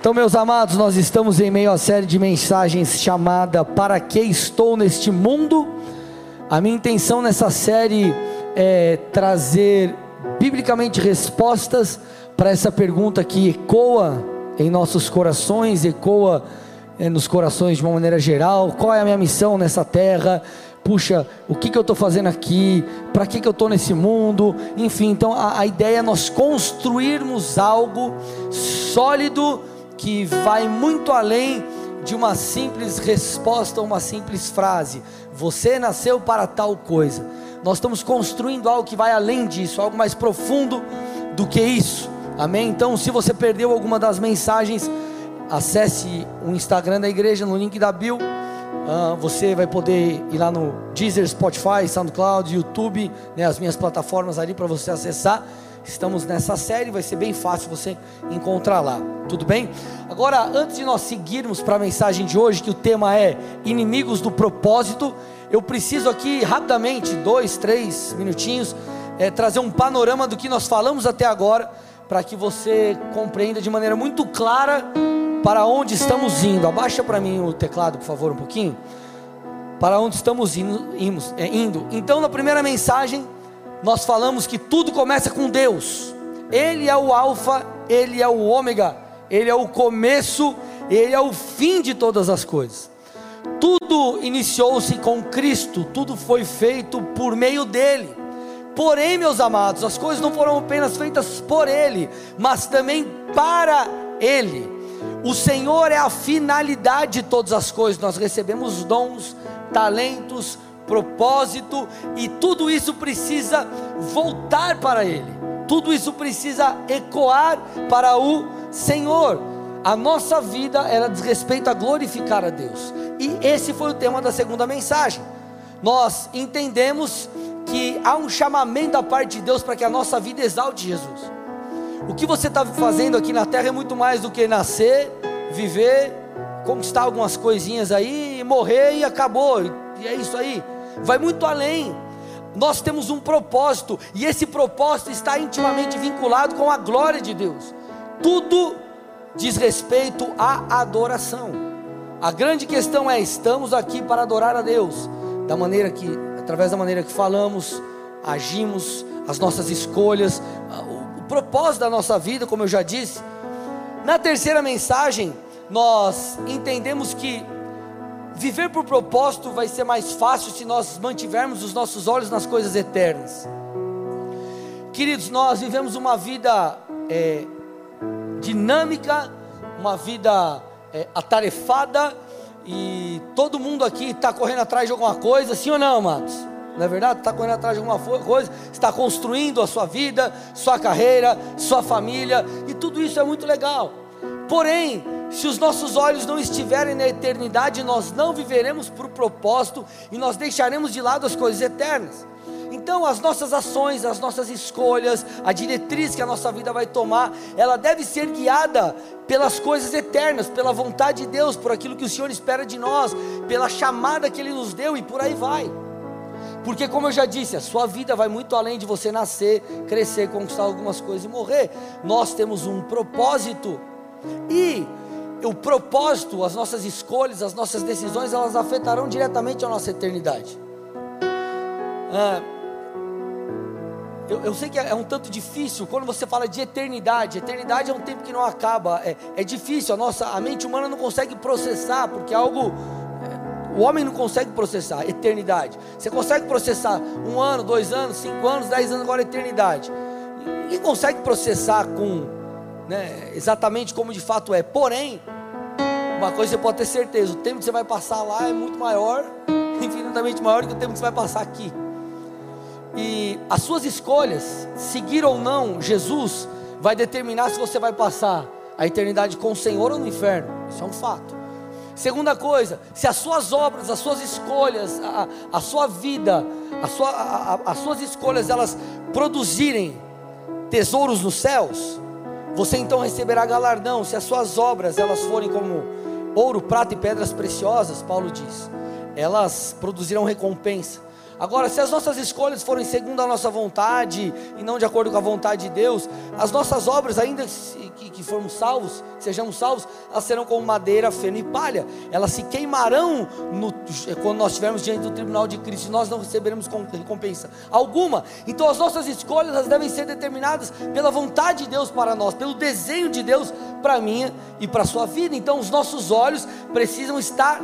Então, meus amados, nós estamos em meio à série de mensagens chamada Para que estou neste mundo? A minha intenção nessa série é trazer biblicamente respostas para essa pergunta que ecoa em nossos corações, ecoa é, nos corações de uma maneira geral: qual é a minha missão nessa terra? Puxa, o que, que eu estou fazendo aqui? Para que, que eu estou nesse mundo? Enfim, então a, a ideia é nós construirmos algo sólido que vai muito além de uma simples resposta, uma simples frase. Você nasceu para tal coisa. Nós estamos construindo algo que vai além disso, algo mais profundo do que isso. Amém? Então, se você perdeu alguma das mensagens, acesse o Instagram da igreja no link da Bill. Uh, você vai poder ir lá no Deezer, Spotify, SoundCloud, YouTube, né, as minhas plataformas ali para você acessar. Estamos nessa série, vai ser bem fácil você encontrar lá. Tudo bem? Agora, antes de nós seguirmos para a mensagem de hoje, que o tema é inimigos do propósito, eu preciso aqui rapidamente, dois, três minutinhos, é, trazer um panorama do que nós falamos até agora, para que você compreenda de maneira muito clara para onde estamos indo. Abaixa para mim o teclado, por favor, um pouquinho. Para onde estamos indo, indo. Então, na primeira mensagem nós falamos que tudo começa com Deus. Ele é o Alfa, Ele é o Ômega, Ele é o começo, Ele é o fim de todas as coisas. Tudo iniciou-se com Cristo, tudo foi feito por meio dele. Porém, meus amados, as coisas não foram apenas feitas por Ele, mas também para Ele. O Senhor é a finalidade de todas as coisas. Nós recebemos dons, talentos, propósito, e tudo isso precisa voltar para Ele, tudo isso precisa ecoar para o Senhor. A nossa vida era diz respeito a glorificar a Deus, e esse foi o tema da segunda mensagem. Nós entendemos que há um chamamento da parte de Deus para que a nossa vida exalte Jesus. O que você está fazendo aqui na terra é muito mais do que nascer, viver, conquistar algumas coisinhas aí, morrer e acabou, e é isso aí vai muito além. Nós temos um propósito, e esse propósito está intimamente vinculado com a glória de Deus. Tudo diz respeito à adoração. A grande questão é: estamos aqui para adorar a Deus, da maneira que, através da maneira que falamos, agimos, as nossas escolhas, o, o propósito da nossa vida, como eu já disse. Na terceira mensagem, nós entendemos que Viver por propósito vai ser mais fácil se nós mantivermos os nossos olhos nas coisas eternas. Queridos, nós vivemos uma vida é, dinâmica, uma vida é, atarefada, e todo mundo aqui está correndo atrás de alguma coisa, sim ou não, amados? Não é verdade? Está correndo atrás de alguma coisa, está construindo a sua vida, sua carreira, sua família, e tudo isso é muito legal. Porém, se os nossos olhos não estiverem na eternidade, nós não viveremos por propósito e nós deixaremos de lado as coisas eternas. Então, as nossas ações, as nossas escolhas, a diretriz que a nossa vida vai tomar, ela deve ser guiada pelas coisas eternas, pela vontade de Deus, por aquilo que o Senhor espera de nós, pela chamada que Ele nos deu e por aí vai. Porque, como eu já disse, a sua vida vai muito além de você nascer, crescer, conquistar algumas coisas e morrer. Nós temos um propósito. E o propósito, as nossas escolhas, as nossas decisões, elas afetarão diretamente a nossa eternidade. Ah, eu, eu, sei que é um tanto difícil quando você fala de eternidade. Eternidade é um tempo que não acaba. É, é difícil. A nossa a mente humana não consegue processar porque é algo é, o homem não consegue processar eternidade. Você consegue processar um ano, dois anos, cinco anos, dez anos agora eternidade. Ninguém consegue processar com né, exatamente como de fato é. Porém, uma coisa você pode ter certeza: o tempo que você vai passar lá é muito maior, infinitamente maior que o tempo que você vai passar aqui. E as suas escolhas, seguir ou não Jesus, vai determinar se você vai passar a eternidade com o Senhor ou no inferno. Isso é um fato. Segunda coisa, se as suas obras, as suas escolhas, a, a sua vida, a sua, a, as suas escolhas, elas produzirem tesouros nos céus, você então receberá galardão se as suas obras elas forem como ouro, prata e pedras preciosas, Paulo diz. Elas produzirão recompensa. Agora, se as nossas escolhas forem segundo a nossa vontade e não de acordo com a vontade de Deus, as nossas obras, ainda que, que formos salvos, sejamos salvos, elas serão como madeira, feno e palha. Elas se queimarão no, quando nós estivermos diante do tribunal de Cristo e nós não receberemos recompensa alguma. Então, as nossas escolhas elas devem ser determinadas pela vontade de Deus para nós, pelo desenho de Deus para mim e para a sua vida. Então, os nossos olhos precisam estar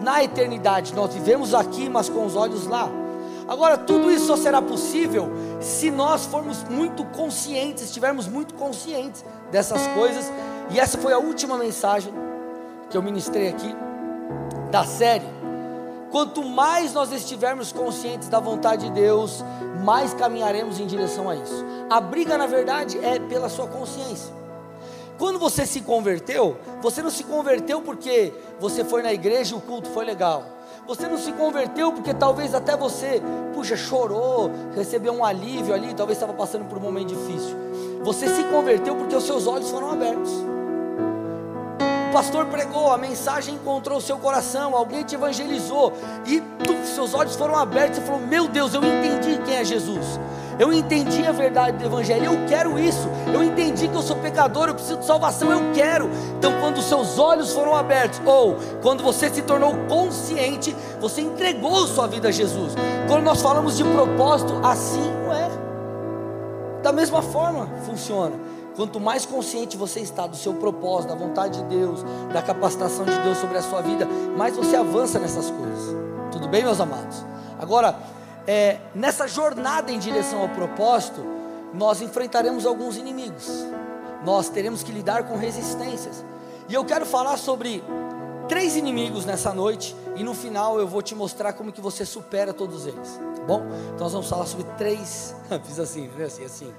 na eternidade. Nós vivemos aqui, mas com os olhos lá. Agora, tudo isso só será possível se nós formos muito conscientes, estivermos muito conscientes dessas coisas. E essa foi a última mensagem que eu ministrei aqui da série. Quanto mais nós estivermos conscientes da vontade de Deus, mais caminharemos em direção a isso. A briga, na verdade, é pela sua consciência. Quando você se converteu, você não se converteu porque você foi na igreja e o culto foi legal. Você não se converteu porque talvez até você, puxa, chorou, recebeu um alívio ali, talvez estava passando por um momento difícil. Você se converteu porque os seus olhos foram abertos. O pastor pregou, a mensagem encontrou o seu coração, alguém te evangelizou e tu, seus olhos foram abertos e falou: Meu Deus, eu entendi quem é Jesus. Eu entendi a verdade do Evangelho, eu quero isso. Eu entendi que eu sou pecador, eu preciso de salvação, eu quero. Então, quando seus olhos foram abertos, ou quando você se tornou consciente, você entregou sua vida a Jesus. Quando nós falamos de propósito, assim é. Da mesma forma funciona. Quanto mais consciente você está do seu propósito, da vontade de Deus, da capacitação de Deus sobre a sua vida, mais você avança nessas coisas. Tudo bem, meus amados? Agora, é, nessa jornada em direção ao propósito, nós enfrentaremos alguns inimigos, nós teremos que lidar com resistências, e eu quero falar sobre três inimigos nessa noite, e no final eu vou te mostrar como que você supera todos eles, tá bom? Então nós vamos falar sobre três, fiz assim, assim, assim,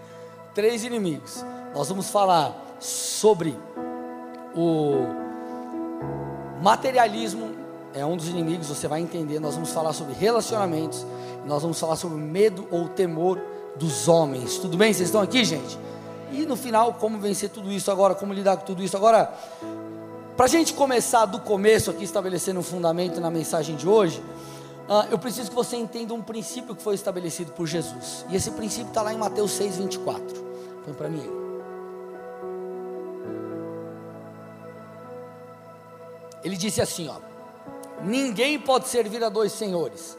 três inimigos, nós vamos falar sobre o materialismo, é um dos inimigos, você vai entender. Nós vamos falar sobre relacionamentos, nós vamos falar sobre medo ou temor dos homens. Tudo bem? Vocês estão aqui, gente? E no final, como vencer tudo isso agora, como lidar com tudo isso agora. Para a gente começar do começo aqui, estabelecendo um fundamento na mensagem de hoje, uh, eu preciso que você entenda um princípio que foi estabelecido por Jesus. E esse princípio está lá em Mateus 6, 24. Põe para mim aí. Ele disse assim, ó. Ninguém pode servir a dois senhores,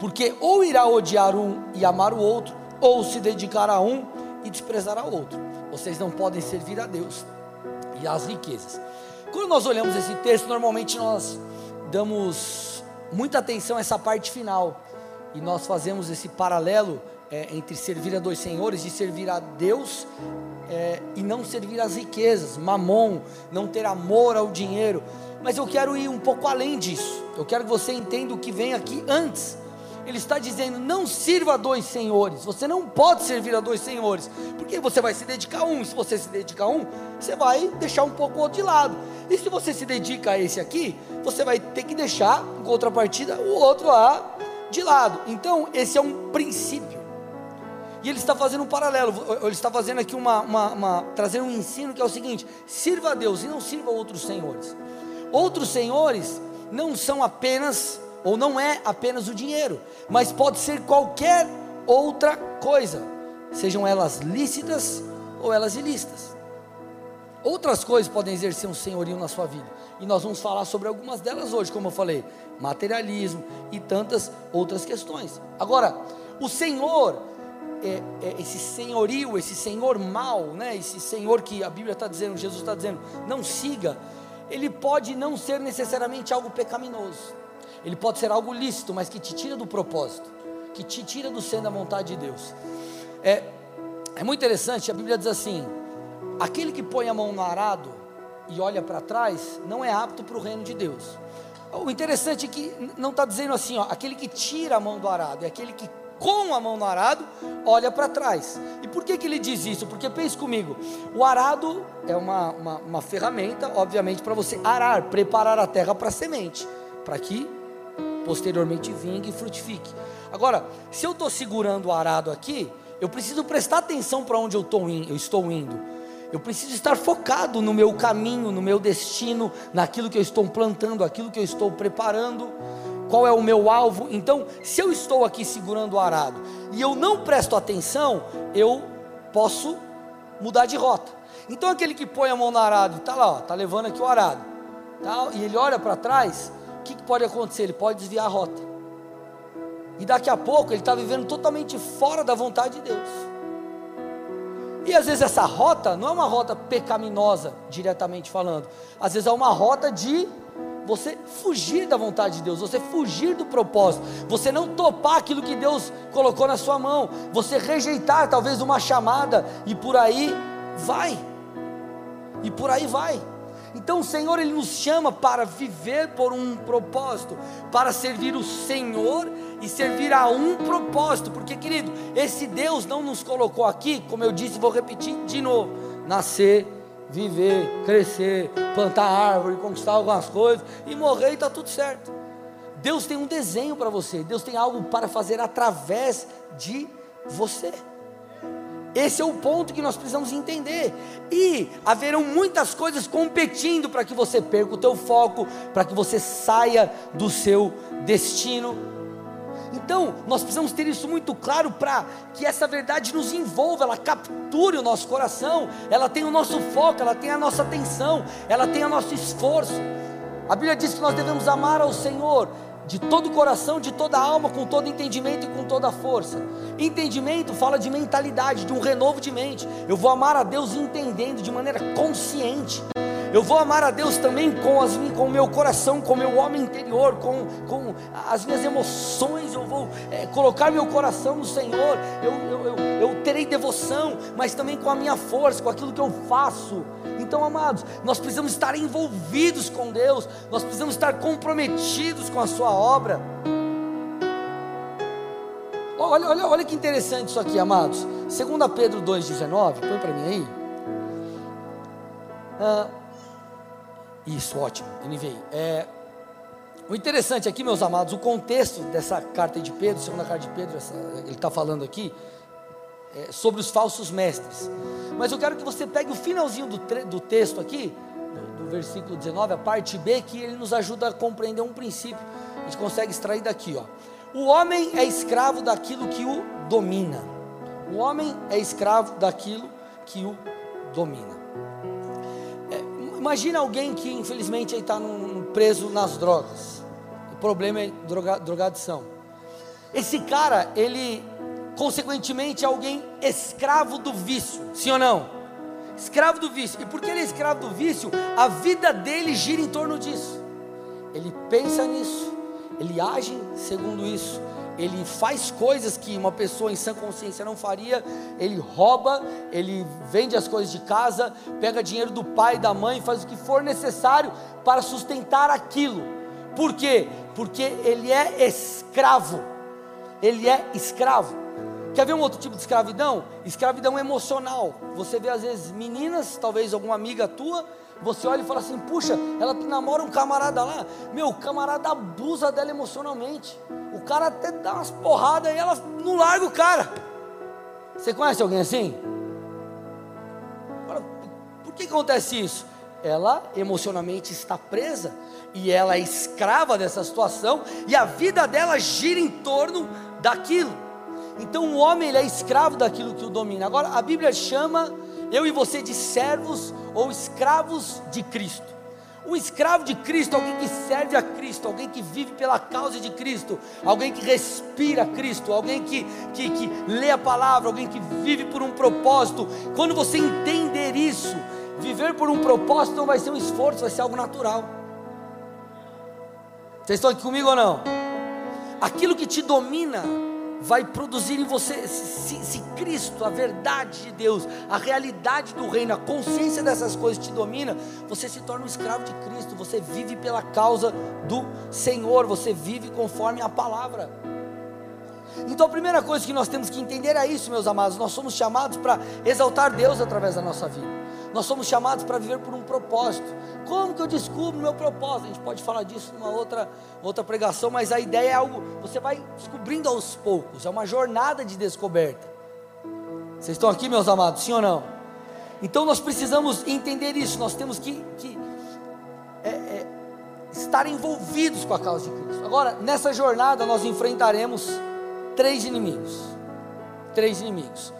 porque ou irá odiar um e amar o outro, ou se dedicar a um e desprezar ao outro. Vocês não podem servir a Deus e às riquezas. Quando nós olhamos esse texto, normalmente nós damos muita atenção a essa parte final e nós fazemos esse paralelo é, entre servir a dois senhores e servir a Deus é, e não servir às riquezas, mamon, não ter amor ao dinheiro. Mas eu quero ir um pouco além disso. Eu quero que você entenda o que vem aqui antes. Ele está dizendo: não sirva a dois senhores. Você não pode servir a dois senhores, porque você vai se dedicar a um. Se você se dedica a um, você vai deixar um pouco o outro de lado. E se você se dedica a esse aqui, você vai ter que deixar, em contrapartida, o outro lá de lado. Então, esse é um princípio. E ele está fazendo um paralelo, ele está fazendo aqui uma, uma, uma trazendo um ensino que é o seguinte: sirva a Deus e não sirva a outros senhores. Outros senhores não são apenas, ou não é apenas o dinheiro, mas pode ser qualquer outra coisa, sejam elas lícitas ou elas ilícitas. Outras coisas podem exercer um senhorio na sua vida, e nós vamos falar sobre algumas delas hoje, como eu falei, materialismo e tantas outras questões. Agora, o Senhor, é, é, esse senhorio, esse senhor mal, né, esse senhor que a Bíblia está dizendo, Jesus está dizendo, não siga ele pode não ser necessariamente algo pecaminoso, ele pode ser algo lícito, mas que te tira do propósito, que te tira do centro da vontade de Deus. É, é muito interessante, a Bíblia diz assim: aquele que põe a mão no arado e olha para trás, não é apto para o reino de Deus. O interessante é que não está dizendo assim, ó, aquele que tira a mão do arado, é aquele que com a mão no arado, olha para trás. E por que, que ele diz isso? Porque pense comigo: o arado é uma, uma, uma ferramenta, obviamente, para você arar, preparar a terra para semente, para que posteriormente vingue e frutifique. Agora, se eu estou segurando o arado aqui, eu preciso prestar atenção para onde eu, in, eu estou indo. Eu preciso estar focado no meu caminho, no meu destino, naquilo que eu estou plantando, aquilo que eu estou preparando. qual é o meu alvo. Então, se eu estou aqui segurando o arado e eu não presto atenção, eu posso mudar de rota. Então, aquele que põe a mão no arado, está lá, está levando aqui o arado, tá, e ele olha para trás, o que, que pode acontecer? Ele pode desviar a rota. E daqui a pouco ele está vivendo totalmente fora da vontade de Deus. E às vezes essa rota não é uma rota pecaminosa, diretamente falando. Às vezes é uma rota de você fugir da vontade de Deus, você fugir do propósito, você não topar aquilo que Deus colocou na sua mão, você rejeitar talvez uma chamada e por aí vai. E por aí vai. Então o Senhor ele nos chama para viver por um propósito, para servir o Senhor e servir a um propósito, porque querido, esse Deus não nos colocou aqui, como eu disse, vou repetir de novo: nascer, viver, crescer, plantar árvore, conquistar algumas coisas e morrer e está tudo certo. Deus tem um desenho para você, Deus tem algo para fazer através de você. Esse é o ponto que nós precisamos entender. E haverão muitas coisas competindo para que você perca o teu foco, para que você saia do seu destino. Então, nós precisamos ter isso muito claro para que essa verdade nos envolva, ela capture o nosso coração, ela tenha o nosso foco, ela tenha a nossa atenção, ela tenha o nosso esforço. A Bíblia diz que nós devemos amar ao Senhor de todo o coração, de toda a alma, com todo entendimento e com toda a força. Entendimento fala de mentalidade, de um renovo de mente. Eu vou amar a Deus entendendo de maneira consciente. Eu vou amar a Deus também com, as, com o meu coração, com o meu homem interior, com, com as minhas emoções. Eu vou é, colocar meu coração no Senhor. Eu, eu, eu, eu terei devoção, mas também com a minha força, com aquilo que eu faço. Então, amados, nós precisamos estar envolvidos com Deus, nós precisamos estar comprometidos com a Sua obra. Olha, olha, olha que interessante isso aqui, amados. 2 Pedro 2,19, põe para mim aí. Ah, isso, ótimo, NVI. É, o interessante aqui, meus amados, o contexto dessa carta de Pedro, segunda carta de Pedro, essa, ele está falando aqui, é, sobre os falsos mestres. Mas eu quero que você pegue o finalzinho do, do texto aqui, do, do, versículo 19, a parte B, que ele nos ajuda a compreender um princípio. A gente consegue extrair daqui, ó. O homem é escravo daquilo que o domina. O homem é escravo daquilo que o domina. Imagina alguém que infelizmente está preso nas drogas. O problema é droga, drogadição. Esse cara, ele consequentemente alguém escravo do vício, sim ou não? Escravo do vício. E porque ele é escravo do vício, a vida dele gira em torno disso. Ele pensa nisso, ele age segundo isso, ele faz coisas que uma pessoa em sã consciência não faria, ele rouba, ele vende as coisas de casa, pega dinheiro do pai e da mãe, faz o que for necessário para sustentar aquilo. Por quê? Porque ele é escravo. Ele é escravo. Quer ver um outro tipo de escravidão? Escravidão emocional. Você vê às vezes meninas, talvez alguma amiga tua, você olha e fala assim: puxa, ela namora um camarada lá. Meu, o camarada abusa dela emocionalmente. O cara até dá umas porradas e ela não larga o cara. Você conhece alguém assim? Por que acontece isso? Ela emocionalmente está presa e ela é escrava dessa situação e a vida dela gira em torno daquilo. Então o homem ele é escravo daquilo que o domina. Agora a Bíblia chama eu e você de servos ou escravos de Cristo. Um escravo de Cristo, alguém que serve a Cristo, alguém que vive pela causa de Cristo, alguém que respira Cristo, alguém que, que, que lê a palavra, alguém que vive por um propósito. Quando você entender isso, viver por um propósito não vai ser um esforço, vai ser algo natural. Vocês estão aqui comigo ou não? Aquilo que te domina vai produzir em você, se, se, Cristo, a verdade de Deus, a realidade do reino, a consciência dessas coisas te domina, você se torna um escravo de Cristo, você vive pela causa do Senhor, você vive conforme a palavra. Então a primeira coisa que nós temos que entender é isso, meus amados, nós somos chamados para exaltar Deus através da nossa vida. Nós somos chamados para viver por um propósito. Como que eu descubro o meu propósito? A gente pode falar disso numa outra, outra pregação, mas a ideia é algo, você vai descobrindo aos poucos, é uma jornada de descoberta. Vocês estão aqui, meus amados, sim ou não? Então nós precisamos entender isso, nós temos que, que é, é, estar envolvidos com a causa de Cristo. Agora, nessa jornada nós enfrentaremos três inimigos. Três inimigos.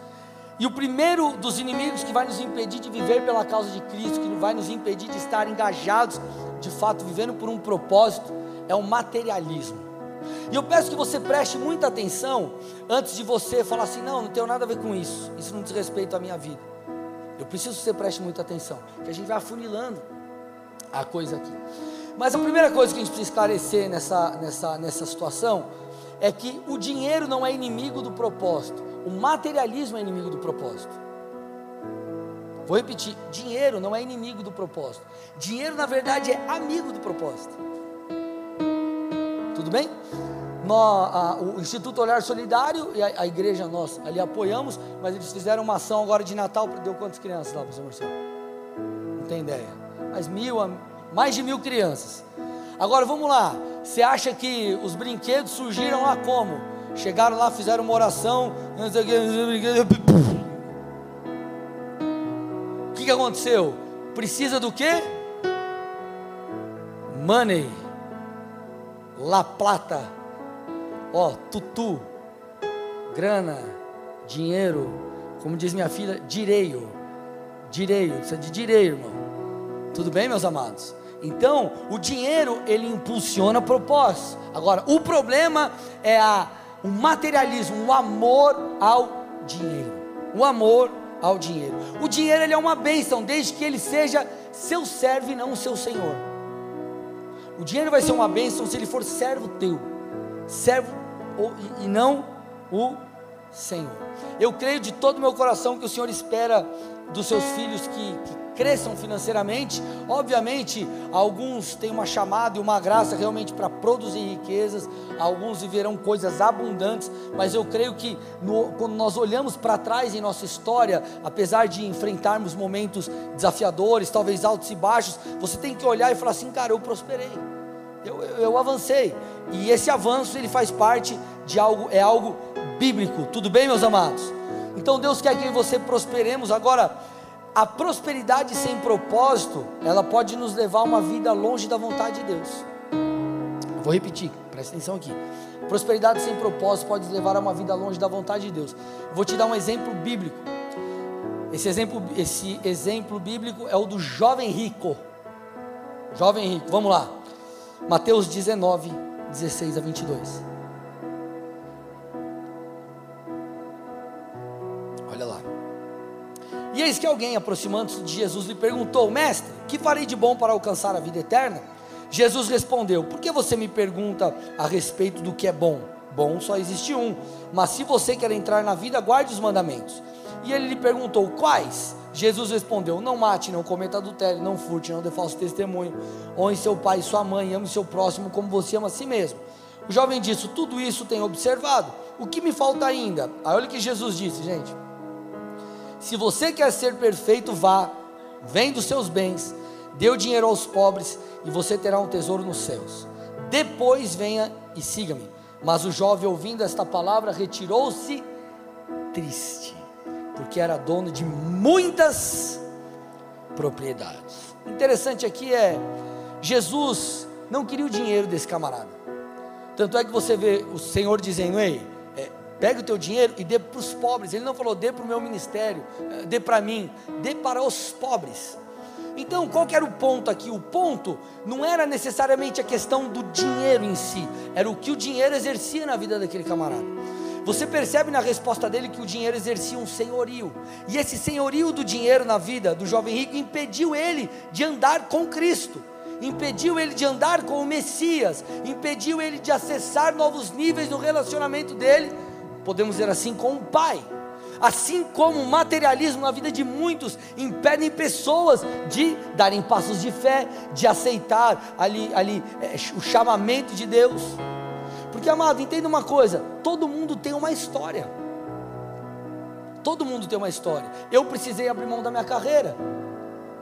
E o primeiro dos inimigos que vai nos impedir de viver pela causa de Cristo, que vai nos impedir de estar engajados, de fato, vivendo por um propósito, é o materialismo. E eu peço que você preste muita atenção antes de você falar assim: não, não tenho nada a ver com isso, isso não diz respeito à minha vida. Eu preciso que você preste muita atenção, que a gente vai afunilando a coisa aqui. Mas a primeira coisa que a gente precisa esclarecer nessa, nessa, nessa situação é que o dinheiro não é inimigo do propósito, o materialismo é inimigo do propósito. Vou repetir: dinheiro não é inimigo do propósito, dinheiro na verdade é amigo do propósito. Tudo bem? Nós, a, o Instituto Olhar Solidário e a, a, igreja nós ali apoiamos, mas eles fizeram uma ação agora de Natal, deu quantas crianças lá, professor Marcelo? Não tem ideia. Mais mil, mais de mil crianças. Agora vamos lá. Você acha que os brinquedos surgiram lá como? Chegaram lá, fizeram uma oração. O que, que aconteceu? Precisa do quê? Money. La Plata. Ó, tutu. Grana. Dinheiro. Como diz minha filha, direio. Direio. Precisa de direio, irmão. Tudo bem, meus amados? Então, o dinheiro ele impulsiona propósitos. Agora, o problema é a, o materialismo, o amor ao dinheiro. O amor ao dinheiro. O dinheiro ele é uma bênção, desde que ele seja seu servo e não o seu senhor. O dinheiro vai ser uma bênção se ele for servo teu, servo e não o Senhor. Eu creio de todo o meu coração que o Senhor espera dos seus filhos que, que cresçam financeiramente. Obviamente, alguns têm uma chamada e uma graça realmente para produzir riquezas, alguns viverão coisas abundantes, mas eu creio que no, quando nós olhamos para trás em nossa história, apesar de enfrentarmos momentos desafiadores, talvez altos e baixos, você tem que olhar e falar assim: cara, eu prosperei, eu, eu, eu avancei, e esse avanço ele faz parte de algo, é algo bíblico, tudo bem, meus amados? Então Deus quer que você prosperemos agora a prosperidade sem propósito, ela pode nos levar a uma vida longe da vontade de Deus. Vou repetir, presta atenção aqui. Prosperidade sem propósito pode nos levar a uma vida longe da vontade de Deus. Vou te dar um exemplo bíblico. Esse exemplo, esse exemplo bíblico é o do jovem rico. Jovem rico, vamos lá. Mateus 19, 16 a 22. E eis que alguém, aproximando-se de Jesus, lhe perguntou: Mestre, que farei de bom para alcançar a vida eterna? Jesus respondeu: Por que você me pergunta a respeito do que é bom? Bom só existe um, mas se você quer entrar na vida, guarde os mandamentos. E ele lhe perguntou: Quais? Jesus respondeu: Não mate, não cometa adultério, não furte, não dê falso testemunho, honre seu pai e sua mãe, ame seu próximo como você ama a si mesmo. O jovem disse: Tudo isso tenho observado. O que me falta ainda? Aí olha o que Jesus disse, gente. Se você quer ser perfeito, vá, vende os seus bens, dê o dinheiro aos pobres e você terá um tesouro nos céus. Depois venha e siga-me. Mas o jovem, ouvindo esta palavra, retirou-se triste, porque era dono de muitas propriedades. Interessante aqui é Jesus não queria o dinheiro desse camarada. Tanto é que você vê o Senhor dizendo: Ei, Pega o teu dinheiro e dê para os pobres. Ele não falou, dê para o meu ministério, eh, dê para mim, dê para os pobres. Então, qual era o ponto aqui? O ponto não era necessariamente a questão do dinheiro em si, era o que o dinheiro exercia na vida daquele camarada. Você percebe na resposta dele que o dinheiro exercia um senhorio, e esse senhorio do dinheiro na vida do jovem rico impediu ele de andar com Cristo, impediu ele de andar com o Messias, impediu ele de acessar novos níveis no relacionamento dele podemos dizer assim, com o Pai. Assim como o materialismo na vida de muitos impedem pessoas de darem passos de fé, de aceitar ali, ali é, o chamamento de Deus. Porque, amado, entenda uma coisa: todo mundo tem uma história. Todo mundo tem uma história. Eu precisei abrir mão da minha carreira.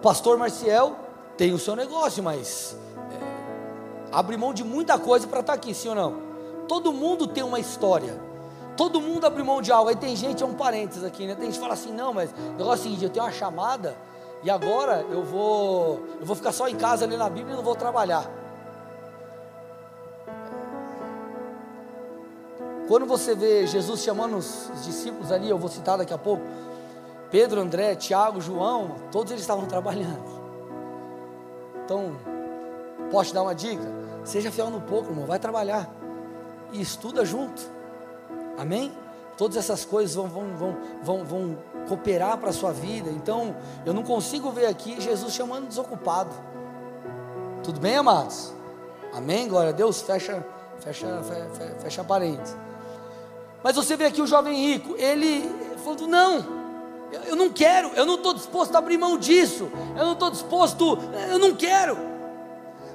Pastor Marcial tem o seu negócio, mas é, abre mão de muita coisa para estar tá aqui, sim ou não? Todo mundo tem uma história. Todo mundo abre mão de algo. Aí tem gente, é um parênteses aqui, né? Tem gente que fala assim, não, mas o negócio é o seguinte, eu tenho uma chamada e agora eu vou, eu vou ficar só em casa lendo a Bíblia e não vou trabalhar. Quando você vê Jesus chamando os discípulos ali, eu vou citar daqui a pouco, Pedro, André, Tiago, João, todos eles estavam trabalhando. Então, posso te dar uma dica? Seja fiel no pouco, irmão, vai trabalhar. E estuda junto. Amém? Todas essas coisas vão, vão, vão, vão, vão cooperar para a sua vida. Então, eu não consigo ver aqui Jesus chamando desocupado. Tudo bem, amados? Amém? Glória a Deus. Fecha, fecha, fecha, fecha parênteses. Mas você vê aqui o jovem rico, ele falou: não, eu não quero, eu não estou disposto a abrir mão disso, eu não estou disposto, eu não quero.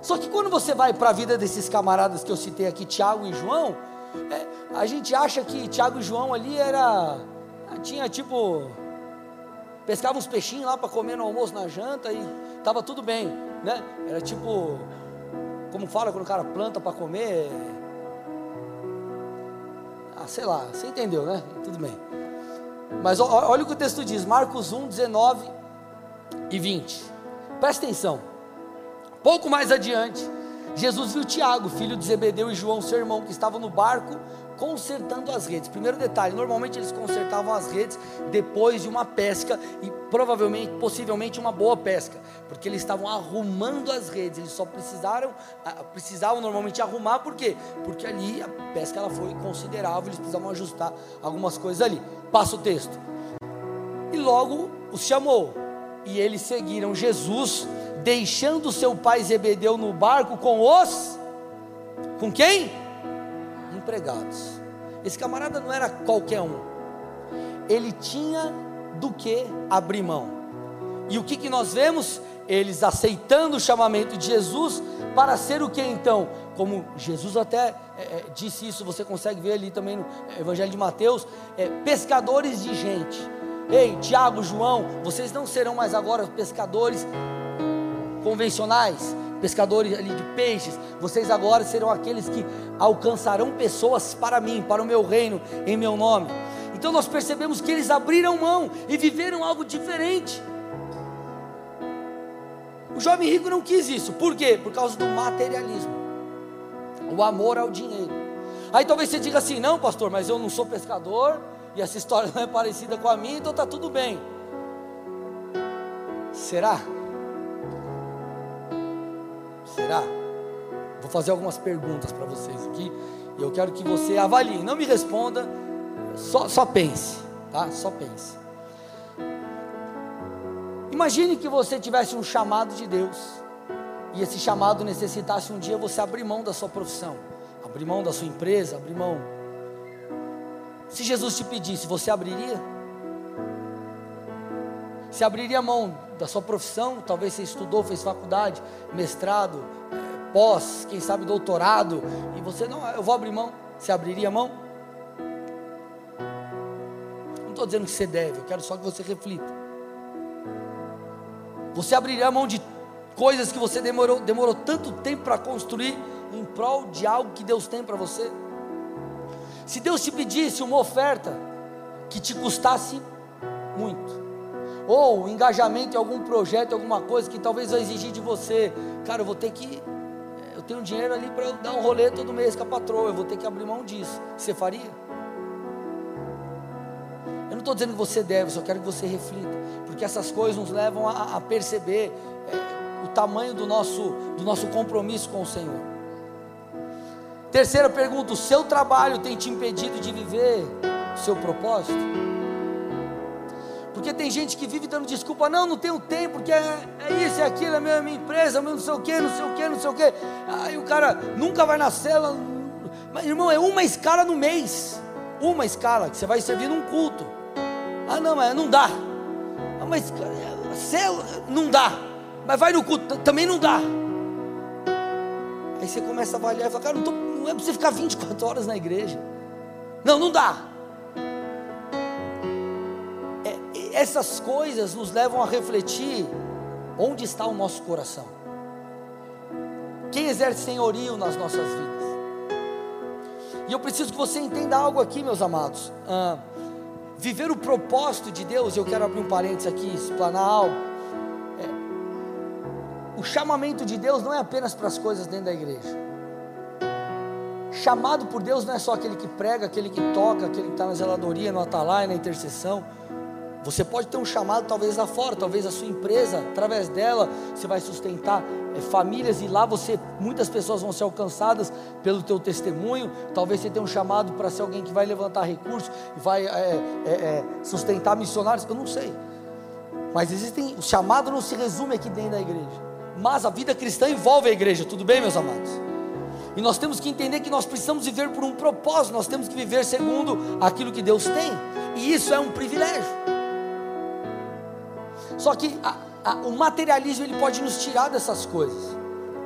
Só que quando você vai para a vida desses camaradas que eu citei aqui, Tiago e João, é, a gente acha que Tiago e João ali era, tinha tipo, pescava uns peixinhos lá para comer no almoço, na janta e estava tudo bem, né? Era tipo, como fala quando o cara planta para comer, ah, sei lá, você entendeu, né? Tudo bem. Mas olha o que o texto diz, Marcos 1, 19 e 20. Presta atenção. Pouco mais adiante, Jesus viu Tiago, filho de Zebedeu, e João, seu irmão, que estavam no barco consertando as redes. Primeiro detalhe, normalmente eles consertavam as redes depois de uma pesca e provavelmente, possivelmente uma boa pesca, porque eles estavam arrumando as redes. Eles só precisaram, precisavam normalmente arrumar, por quê? Porque ali a pesca ela foi considerável, eles precisavam ajustar algumas coisas ali. Passa o texto. E logo os chamou. E eles seguiram Jesus, deixando seu pai Zebedeu no barco com os com quem? empregados. Esse camarada não era qualquer um. Ele tinha do que abrir mão. E o que, que nós vemos? Eles aceitando o chamamento de Jesus para ser o que então? Como Jesus até é, é, disse isso, você consegue ver ali também no Evangelho de Mateus: é, pescadores de gente. Ei, Tiago, João, vocês não serão mais agora pescadores convencionais, pescadores ali de peixes, vocês agora serão aqueles que alcançarão pessoas para mim, para o meu reino, em meu nome. Então nós percebemos que eles abriram mão e viveram algo diferente. O jovem rico não quis isso, por quê? Por causa do materialismo, o amor ao dinheiro. Aí talvez você diga assim: não, pastor, mas eu não sou pescador e essa história não é parecida com a minha, então está tudo bem. Será? Será? Vou fazer algumas perguntas para vocês aqui. E eu quero que você avalie. Não me responda, só, só pense, tá? Só pense. Imagine que você tivesse um chamado de Deus. E esse chamado necessitasse um dia você abrir mão da sua profissão, abrir mão da sua empresa, abrir mão. Se Jesus te pedisse, você abriria? Se abriria mão da sua profissão, talvez você estudou, fez faculdade, mestrado, é, pós, quem sabe doutorado, e você não, eu vou abrir mão. Você abriria mão? Não estou dizendo que você deve, eu quero só que você reflita. Você abriria mão de coisas que você demorou, demorou tanto tempo para construir em prol de algo que Deus tem para você? Se Deus te pedisse uma oferta que te custasse muito, ou engajamento em algum projeto, alguma coisa que talvez vai exigir de você, cara, eu vou ter que, eu tenho dinheiro ali para dar um rolê todo mês com a patroa, eu vou ter que abrir mão disso. Você faria? Eu não estou dizendo que você deve, só quero que você reflita, porque essas coisas nos levam a, a perceber é, o tamanho do nosso, do nosso compromisso com o Senhor. Terceira pergunta: o seu trabalho tem te impedido de viver o seu propósito? Porque tem gente que vive dando desculpa, não, não tenho tempo, porque é, é isso, é aquilo, é minha, minha empresa, meu não sei o que, não sei o que, não sei o que. Aí o cara nunca vai na cela. Mas irmão, é uma escala no mês. Uma escala que você vai servir num culto. Ah não, mas não dá. Ah, mas célula, não dá. Mas vai no culto, também não dá. Aí você começa a avaliar e fala, cara, não, tô, não é para você ficar 24 horas na igreja. Não, não dá. Essas coisas nos levam a refletir onde está o nosso coração. Quem exerce senhorio nas nossas vidas? E eu preciso que você entenda algo aqui, meus amados. Ah, viver o propósito de Deus, eu quero abrir um parênteses aqui, explanar algo. É, o chamamento de Deus não é apenas para as coisas dentro da igreja. chamado por Deus não é só aquele que prega, aquele que toca, aquele que está na zeladoria, no atalai, na intercessão. Você pode ter um chamado talvez lá fora, talvez a sua empresa, através dela, você vai sustentar é, famílias e lá você, muitas pessoas vão ser alcançadas pelo teu testemunho. Talvez você tenha um chamado para ser alguém que vai levantar recursos, vai é, é, é, sustentar missionários. Eu não sei, mas existem. O chamado não se resume aqui dentro da igreja, mas a vida cristã envolve a igreja. Tudo bem, meus amados? E nós temos que entender que nós precisamos viver por um propósito, nós temos que viver segundo aquilo que Deus tem, e isso é um privilégio. Só que a, a, o materialismo ele pode nos tirar dessas coisas.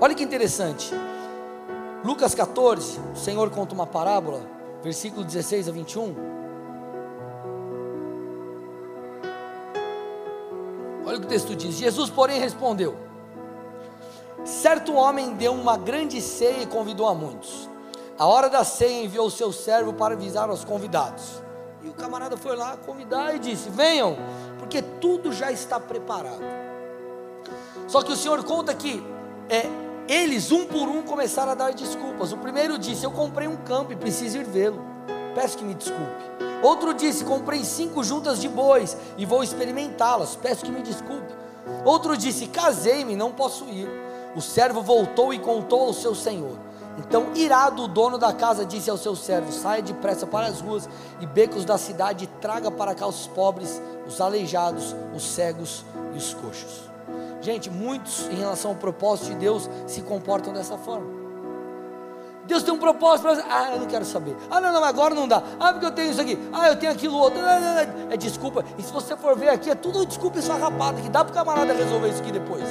Olha que interessante. Lucas 14, o Senhor conta uma parábola, versículo 16 a 21. Olha o que o texto diz: Jesus, porém, respondeu: Certo homem deu uma grande ceia e convidou a muitos. A hora da ceia enviou o seu servo para avisar aos convidados. E o camarada foi lá convidar e disse: Venham, porque tudo já está preparado. Só que o Senhor conta que é, eles, um por um, começaram a dar desculpas. O primeiro disse: Eu comprei um campo e preciso ir vê-lo. Peço que me desculpe. Outro disse: Comprei cinco juntas de bois e vou experimentá-las. Peço que me desculpe. Outro disse: Casei-me, não posso ir. O servo voltou e contou ao seu senhor. Então, irado, o dono da casa disse ao seu servo: Saia depressa para as ruas e becos da cidade e traga para cá os pobres, os aleijados, os cegos e os coxos. Gente, muitos em relação ao propósito de Deus se comportam dessa forma. Deus tem um propósito para Ah, eu não quero saber. Ah, não, não, agora não dá. Ah, porque eu tenho isso aqui. Ah, eu tenho aquilo outro. É desculpa. E se você for ver aqui, é tudo desculpa esfarrapada que dá para o camarada resolver isso aqui depois.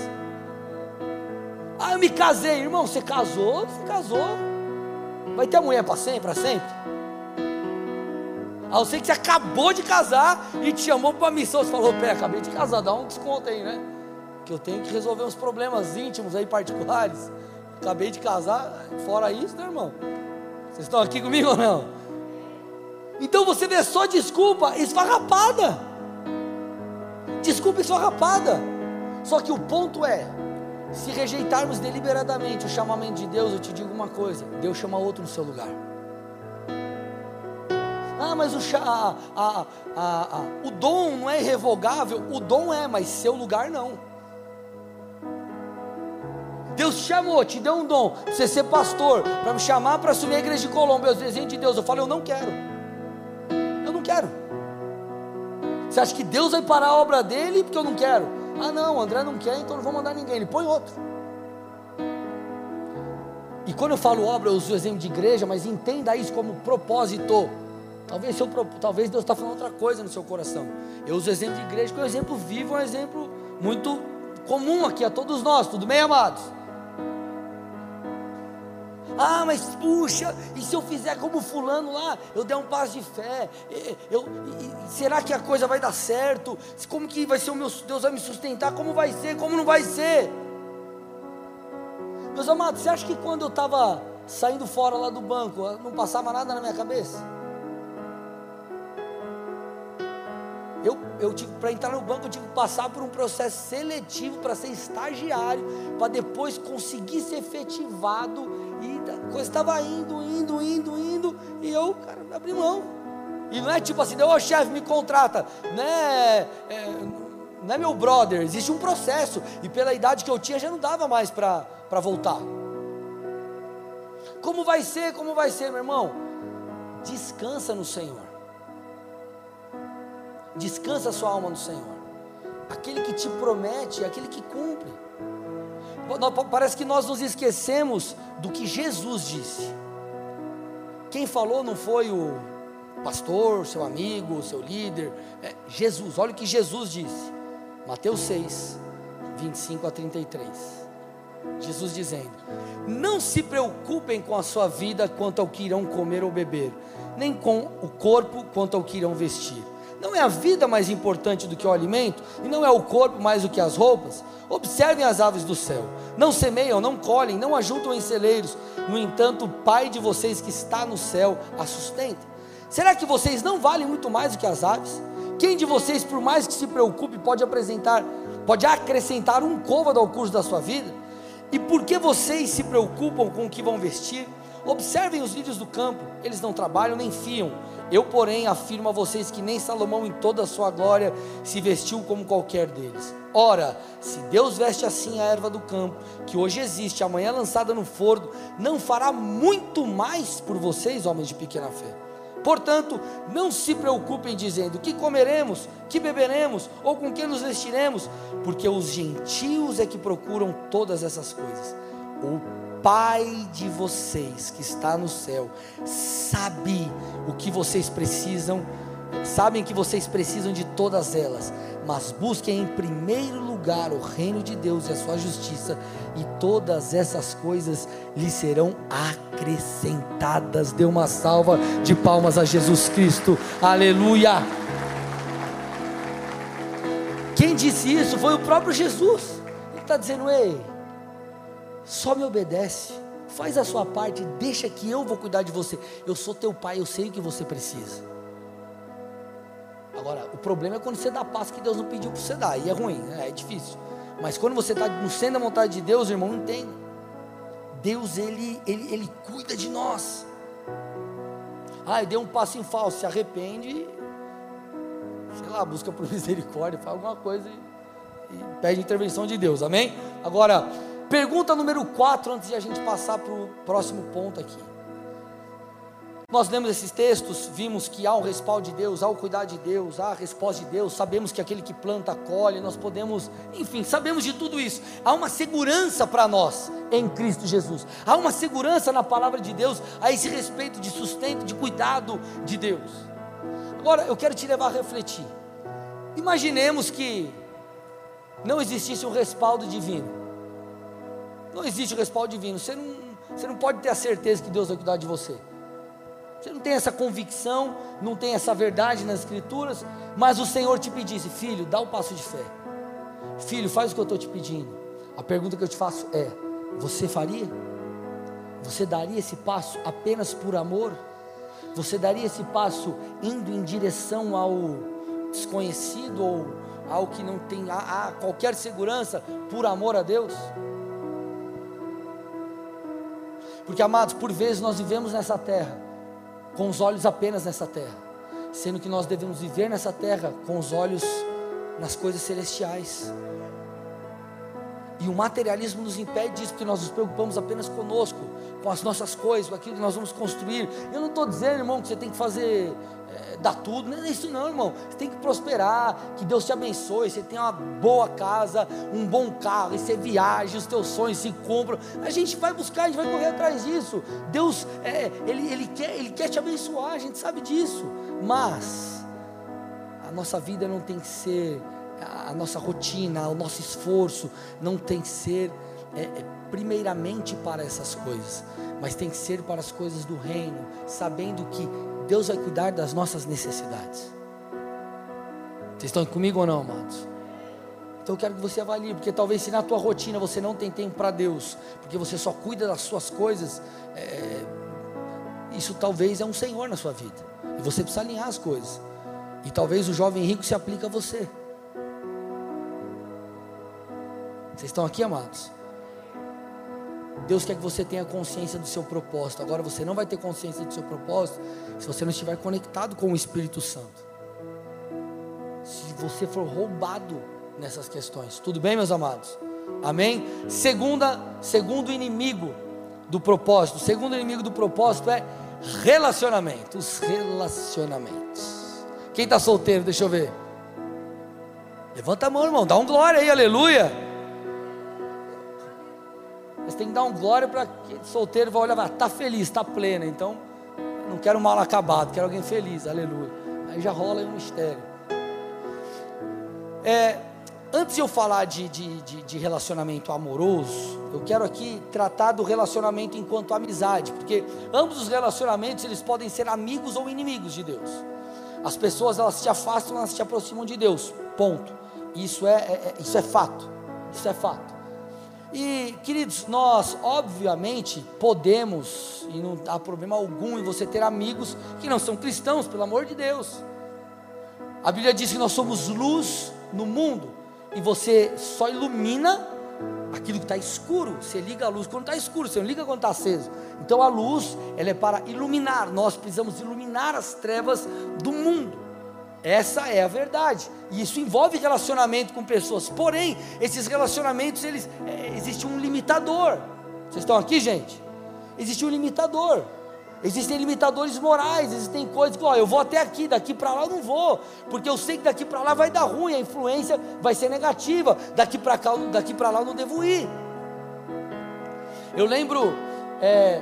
Ah, eu me casei, irmão. Você casou? Você casou. Vai ter a mulher para sempre, para sempre. A não ser que você acabou de casar e te chamou para missão. Você falou, pé, acabei de casar, dá um desconto aí, né? Que eu tenho que resolver uns problemas íntimos aí, particulares. Acabei de casar, fora isso, né, irmão? Vocês estão aqui comigo ou não? Então você vê só desculpa esfarrapada. Desculpa esfarrapada. Só que o ponto é, se rejeitarmos deliberadamente o chamamento de Deus, eu te digo uma coisa: Deus chama outro no seu lugar. Ah, mas o, a, a, a, o dom não é irrevogável. O dom é, mas seu lugar não. Deus te chamou, te deu um dom, para você ser pastor, para me chamar para assumir a igreja de Colômbia, os desenhos de Deus. Eu falei, eu não quero. Eu não quero. Você acha que Deus vai parar a obra dele porque eu não quero? Ah, não, André não quer, então não vou mandar ninguém. Ele põe outro. E quando eu falo obra, eu uso o exemplo de igreja, mas entenda isso como propósito. Talvez, seu, talvez Deus está falando outra coisa no seu coração. Eu uso o exemplo de igreja, que é um exemplo vivo, é um exemplo muito comum aqui a todos nós, tudo bem, amados? Ah, mas puxa, e se eu fizer como fulano lá, eu der um passo de fé, eu, será que a coisa vai dar certo? Como que vai ser o meu Deus vai me sustentar? Como vai ser? Como não vai ser? Meus amados, você acha que quando eu estava saindo fora lá do banco, não passava nada na minha cabeça? Eu, eu tive para entrar no banco, eu tive que passar por um processo seletivo para ser estagiário, para depois conseguir ser efetivado. E a coisa estava indo, indo, indo, indo, e eu, cara, abri mão. E não é tipo assim, ô chefe, me contrata, né? É, não é meu brother, existe um processo, e pela idade que eu tinha já não dava mais para voltar. Como vai ser, como vai ser, meu irmão? Descansa no Senhor. Descansa sua alma no Senhor. Aquele que te promete, aquele que cumpre. Parece que nós nos esquecemos do que Jesus disse. Quem falou não foi o pastor, seu amigo, seu líder, é Jesus. Olha o que Jesus disse. Mateus 6, 25 a 33. Jesus dizendo: Não se preocupem com a sua vida quanto ao que irão comer ou beber, nem com o corpo quanto ao que irão vestir. Não é a vida mais importante do que o alimento, e não é o corpo mais do que as roupas? Observem as aves do céu: não semeiam, não colhem, não ajuntam em celeiros, no entanto, o Pai de vocês que está no céu a sustenta. Será que vocês não valem muito mais do que as aves? Quem de vocês, por mais que se preocupe, pode apresentar, pode acrescentar um côvado ao curso da sua vida? E por que vocês se preocupam com o que vão vestir? Observem os lírios do campo, eles não trabalham nem fiam. Eu, porém, afirmo a vocês que nem Salomão, em toda a sua glória, se vestiu como qualquer deles. Ora, se Deus veste assim a erva do campo, que hoje existe, amanhã lançada no forno, não fará muito mais por vocês, homens de pequena fé. Portanto, não se preocupem dizendo: que comeremos, que beberemos, ou com que nos vestiremos, porque os gentios é que procuram todas essas coisas. O Pai de vocês que está no céu sabe o que vocês precisam, sabem que vocês precisam de todas elas, mas busquem em primeiro lugar o reino de Deus e a sua justiça, e todas essas coisas lhe serão acrescentadas. Dê uma salva de palmas a Jesus Cristo, aleluia. Quem disse isso foi o próprio Jesus. Ele está dizendo: Ei, só me obedece, faz a sua parte, deixa que eu vou cuidar de você. Eu sou teu pai, eu sei o que você precisa. Agora, o problema é quando você dá passo que Deus não pediu para você dar, aí é ruim, né? é difícil. Mas quando você está no centro da vontade de Deus, irmão, entenda. Deus, ele, ele, ele cuida de nós. Ah, deu um passo em falso, se arrepende, sei lá, busca por misericórdia, faz alguma coisa e, e pede intervenção de Deus, amém? Agora, Pergunta número 4, antes de a gente passar para o próximo ponto aqui. Nós lemos esses textos, vimos que há um respaldo de Deus, há o cuidar de Deus, há a resposta de Deus, sabemos que aquele que planta colhe, nós podemos, enfim, sabemos de tudo isso. Há uma segurança para nós em Cristo Jesus, há uma segurança na palavra de Deus, a esse respeito de sustento, de cuidado de Deus. Agora eu quero te levar a refletir. Imaginemos que não existisse um respaldo divino. Não existe respaldo divino. Você não, você não pode ter a certeza que Deus vai cuidar de você. Você não tem essa convicção, não tem essa verdade nas Escrituras, mas o Senhor te pedisse, filho, dá o um passo de fé. Filho, faz o que eu estou te pedindo. A pergunta que eu te faço é: você faria? Você daria esse passo apenas por amor? Você daria esse passo indo em direção ao desconhecido ou ao que não tem a, a qualquer segurança por amor a Deus? Porque, amados, por vezes nós vivemos nessa terra com os olhos apenas nessa terra, sendo que nós devemos viver nessa terra com os olhos nas coisas celestiais. E o materialismo nos impede disso, porque nós nos preocupamos apenas conosco, com as nossas coisas, com aquilo que nós vamos construir. Eu não estou dizendo, irmão, que você tem que fazer é, dar tudo, não é isso não, irmão. Você tem que prosperar, que Deus te abençoe, você tem uma boa casa, um bom carro, e você viaja, os teus sonhos se cumpram. A gente vai buscar, a gente vai correr atrás disso. Deus, é, ele, ele, quer, ele quer te abençoar, a gente sabe disso. Mas a nossa vida não tem que ser a nossa rotina, o nosso esforço não tem que ser é, é, primeiramente para essas coisas, mas tem que ser para as coisas do reino, sabendo que Deus vai cuidar das nossas necessidades. Vocês estão comigo ou não, amados? Então eu quero que você avalie, porque talvez se na tua rotina você não tem tempo para Deus, porque você só cuida das suas coisas, é, isso talvez é um Senhor na sua vida. E você precisa alinhar as coisas. E talvez o jovem rico se aplique a você. Vocês estão aqui, amados? Deus quer que você tenha consciência do seu propósito. Agora você não vai ter consciência do seu propósito se você não estiver conectado com o Espírito Santo. Se você for roubado nessas questões. Tudo bem, meus amados? Amém? Segunda, segundo inimigo do propósito. O segundo inimigo do propósito é relacionamentos. Relacionamentos. Quem está solteiro? Deixa eu ver. Levanta a mão, irmão. Dá um glória aí, aleluia. Mas tem que dar um glória para que solteiro vai olhar, vai, tá feliz, está pleno. Então, não quero mal acabado, quero alguém feliz, aleluia. Aí já rola um mistério. É, antes de eu falar de, de, de, de relacionamento amoroso, eu quero aqui tratar do relacionamento enquanto amizade, porque ambos os relacionamentos eles podem ser amigos ou inimigos de Deus. As pessoas elas se afastam, elas se aproximam de Deus. Ponto. Isso é, é, é isso é fato. Isso é fato. E, queridos, nós obviamente podemos, e não há problema algum em você ter amigos que não são cristãos, pelo amor de Deus. A Bíblia diz que nós somos luz no mundo, e você só ilumina aquilo que está escuro, você liga a luz quando está escuro, você não liga quando está aceso. Então a luz, ela é para iluminar, nós precisamos iluminar as trevas do mundo. Essa é a verdade. E isso envolve relacionamento com pessoas. Porém, esses relacionamentos, eles é, existe um limitador. Vocês estão aqui, gente? Existe um limitador. Existem limitadores morais, existem coisas que, ó, eu vou até aqui, daqui para lá eu não vou, porque eu sei que daqui para lá vai dar ruim, a influência vai ser negativa, daqui para cá, daqui para lá eu não devo ir. Eu lembro, é,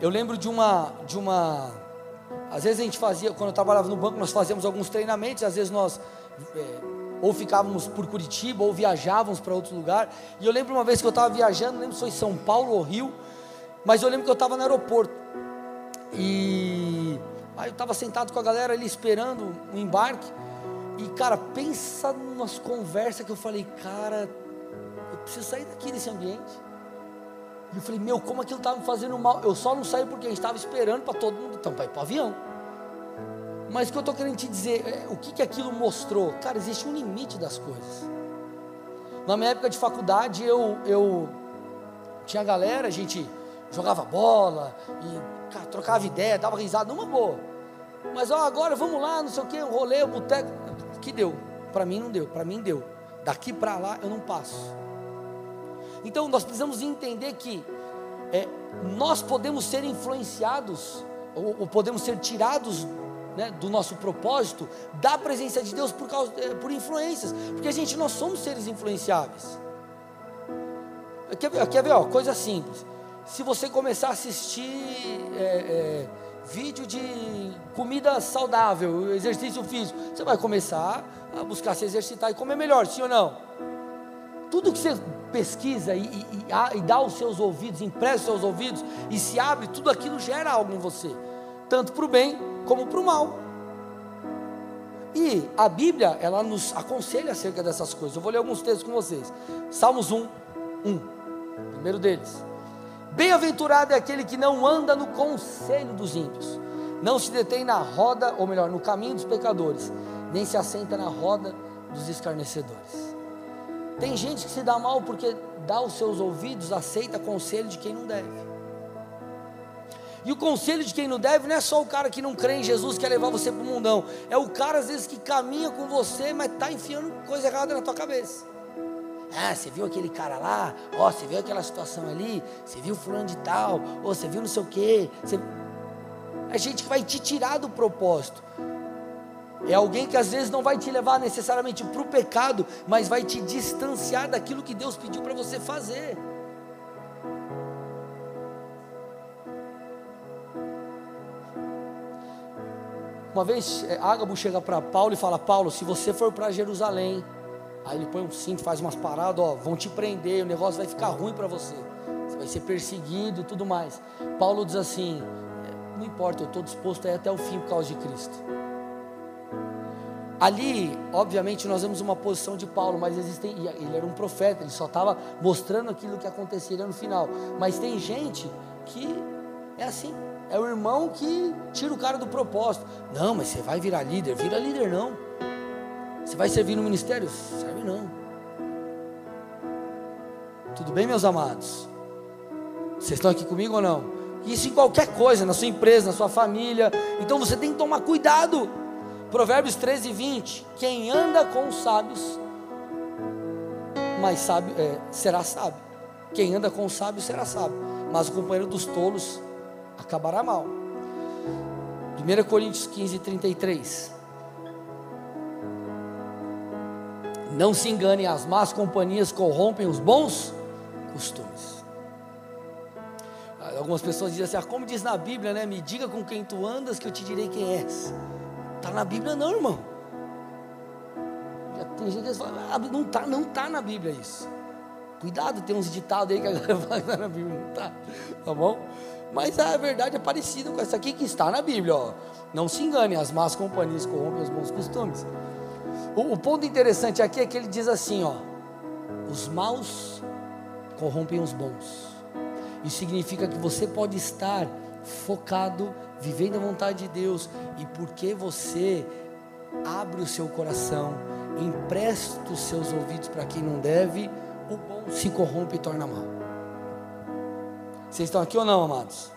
eu lembro de uma, de uma, às vezes a gente fazia, quando eu trabalhava no banco, nós fazíamos alguns treinamentos, às vezes nós é, ou ficávamos por Curitiba ou viajávamos para outro lugar. E eu lembro uma vez que eu estava viajando, não lembro se foi São Paulo ou Rio mas eu lembro que eu estava no aeroporto. E aí eu estava sentado com a galera ali esperando o embarque. E cara, pensa nas conversas que eu falei, cara, eu preciso sair daqui desse ambiente. E eu falei, meu, como aquilo estava me fazendo mal? Eu só não saí porque a gente estava esperando para todo mundo, então, para ir para o avião. Mas o que eu estou querendo te dizer, é, o que, que aquilo mostrou? Cara, existe um limite das coisas. Na minha época de faculdade, eu, eu tinha galera, a gente jogava bola e cara, trocava ideia, dava risada, numa boa. Mas ó, agora vamos lá, não sei o que, o rolê, o boteco. Que deu? Para mim não deu, para mim deu. Daqui para lá eu não passo. Então nós precisamos entender que é, nós podemos ser influenciados, ou, ou podemos ser tirados né, do nosso propósito, da presença de Deus por, causa, é, por influências, porque a gente nós somos seres influenciáveis. Quer ver, quer ver ó, coisa simples se você começar a assistir é, é, vídeo de comida saudável, exercício físico, você vai começar a buscar se exercitar e comer melhor, sim ou não? Tudo que você pesquisa e, e, e, dá os seus ouvidos, empresta os seus ouvidos e se abre, tudo aquilo gera algo em você, tanto para o bem como para o mal. E a Bíblia, ela nos aconselha acerca dessas coisas. Eu vou ler alguns textos com vocês. Salmos 1, 1. Primeiro deles. Bem-aventurado é aquele que não anda no conselho dos ímpios, não se detém na roda, ou melhor, no caminho dos pecadores, nem se assenta na roda dos escarnecedores. Tem gente que se dá mal porque dá os seus ouvidos, aceita conselho de quem não deve. E o conselho de quem não deve não é só o cara que não crê em Jesus, quer levar você para o mundão. É o cara, às vezes, que caminha com você, mas está enfiando coisa errada na tua cabeça. Ah, você viu aquele cara lá? Ó, oh, você viu aquela situação ali? Você viu fulano de tal? Ou oh, você viu não sei o quê? Você... É gente que vai te tirar do propósito. É alguém que às vezes não vai te levar necessariamente para o pecado, mas vai te distanciar daquilo que Deus pediu para você fazer. Uma vez é, Ágabo chega para Paulo e fala: Paulo, se você for para Jerusalém, Aí ele põe um cinto, faz umas paradas, ó, vão te prender, o negócio vai ficar ruim para você. Você vai ser perseguido e tudo mais. Paulo diz assim: é, não importa, eu estou disposto a ir até o fim por causa de Cristo. Ali, obviamente, nós vemos uma posição de Paulo, mas existem. Ele era um profeta, ele só estava mostrando aquilo que aconteceria no final. Mas tem gente que é assim. É o irmão que tira o cara do propósito. Não, mas você vai virar líder. Vira líder, não. Você vai servir no ministério? Serve não. Tudo bem, meus amados? Vocês estão aqui comigo ou não? Isso em qualquer coisa, na sua empresa, na sua família. Então você tem que tomar cuidado. Provérbios 13, 20. Quem anda com os sábios, mais sábio, é, será sábio. Quem anda com os sábios será sábio. Mas o companheiro dos tolos acabará mal. 1 Coríntios 15, 33. Não se enganem, as más companhias corrompem os bons costumes. Algumas pessoas dizem assim: ah, como diz na Bíblia, né? Me diga com quem tu andas que eu te direi quem és. Está na Bíblia, não, irmão. Já tem gente que fala: ah, não está não tá na Bíblia isso. Cuidado, tem uns ditados aí que a galera fala que está na Bíblia, não está, tá bom? Mas a verdade é parecida com essa aqui que está na Bíblia, ó. Não se engane, as más companhias corrompem os bons costumes. O, o ponto interessante aqui é que ele diz assim: ó, os maus corrompem os bons. Isso significa que você pode estar focado, vivendo a vontade de Deus, e porque você abre o seu coração, empresta os seus ouvidos para quem não deve, o bom se corrompe e torna mal. Vocês estão aqui ou não, amados?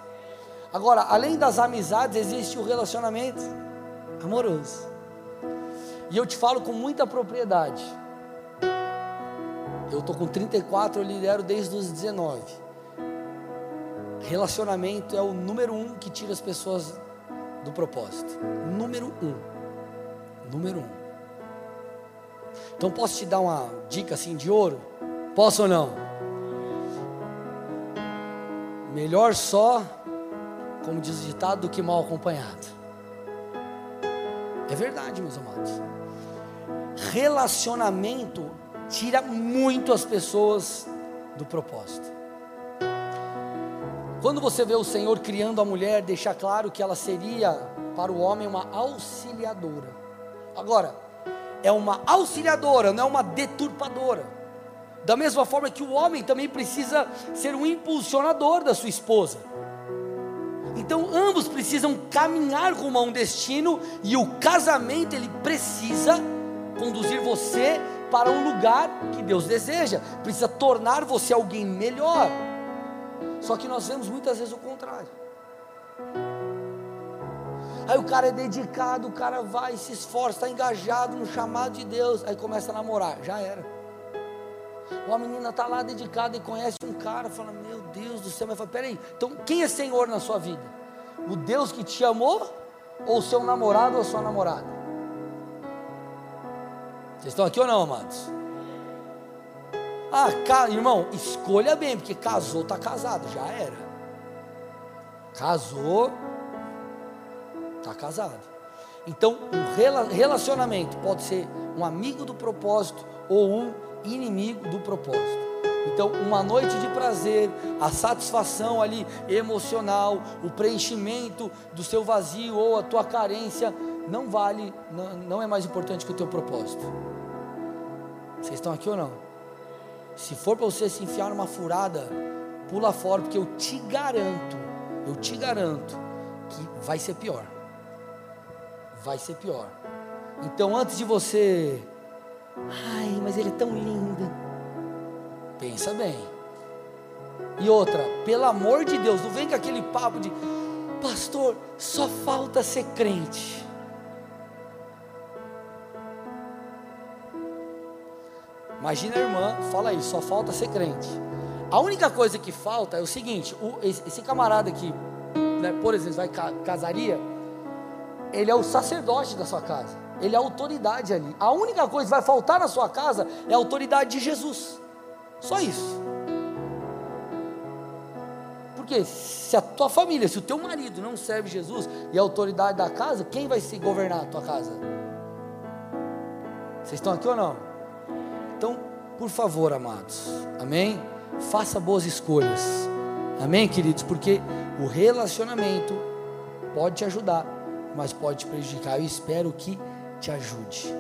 Agora, além das amizades, existe o relacionamento amoroso. E eu te falo com muita propriedade. Eu estou com 34, eu lidero desde os 19. Relacionamento é o número um que tira as pessoas do propósito. Número um. Número um. Então posso te dar uma dica assim de ouro? Posso ou não? Melhor só, como diz o ditado, do que mal acompanhado. É verdade, meus amados. Relacionamento tira muito as pessoas do propósito. Quando você vê o Senhor criando a mulher, deixa claro que ela seria para o homem uma auxiliadora. Agora, é uma auxiliadora, não é uma deturpadora. Da mesma forma que o homem também precisa ser um impulsionador da sua esposa. Então ambos precisam caminhar rumo a um destino e o casamento ele precisa conduzir você para um lugar que Deus deseja, precisa tornar você alguém melhor. Só que nós vemos muitas vezes o contrário. Aí o cara é dedicado, o cara vai, se esforça, está engajado no chamado de Deus, aí começa a namorar, já era. Ou a menina está lá dedicada e conhece um cara, fala: Meu Deus do céu, mas fala: Peraí, então quem é Senhor na sua vida? O Deus que te amou ou o seu namorado ou a sua namorada? Vocês estão aqui ou não, amados? Ah, irmão, escolha bem, porque casou, está casado, já era. Casou, está casado. Então, um relacionamento pode ser um amigo do propósito ou um inimigo do propósito. Então, uma noite de prazer, a satisfação ali emocional, o preenchimento do seu vazio ou a tua carência, não vale, não, não é mais importante que o teu propósito. Vocês estão aqui ou não? Se for para você se enfiar numa furada, pula fora, porque eu te garanto, eu te garanto que vai ser pior. Vai ser pior. Então, antes de você, ai, mas ele é tão lindo. Pensa bem. E outra, pelo amor de Deus, não vem com aquele papo de pastor, só falta ser crente. Imagina a irmã, fala aí, só falta ser crente. A única coisa que falta é o seguinte: o, esse, camarada aqui, né, por exemplo, vai casaria, ele é o sacerdote da sua casa, ele é a autoridade ali. A única coisa que vai faltar na sua casa é a autoridade de Jesus. Só isso. Porque se a tua família, se o teu marido não serve Jesus e a autoridade da casa, quem vai se governar a tua casa? Vocês estão aqui ou não? Então, por favor, amados, amém? Faça boas escolhas, amém, queridos? Porque o relacionamento pode te ajudar, mas pode te prejudicar. Eu espero que te ajude,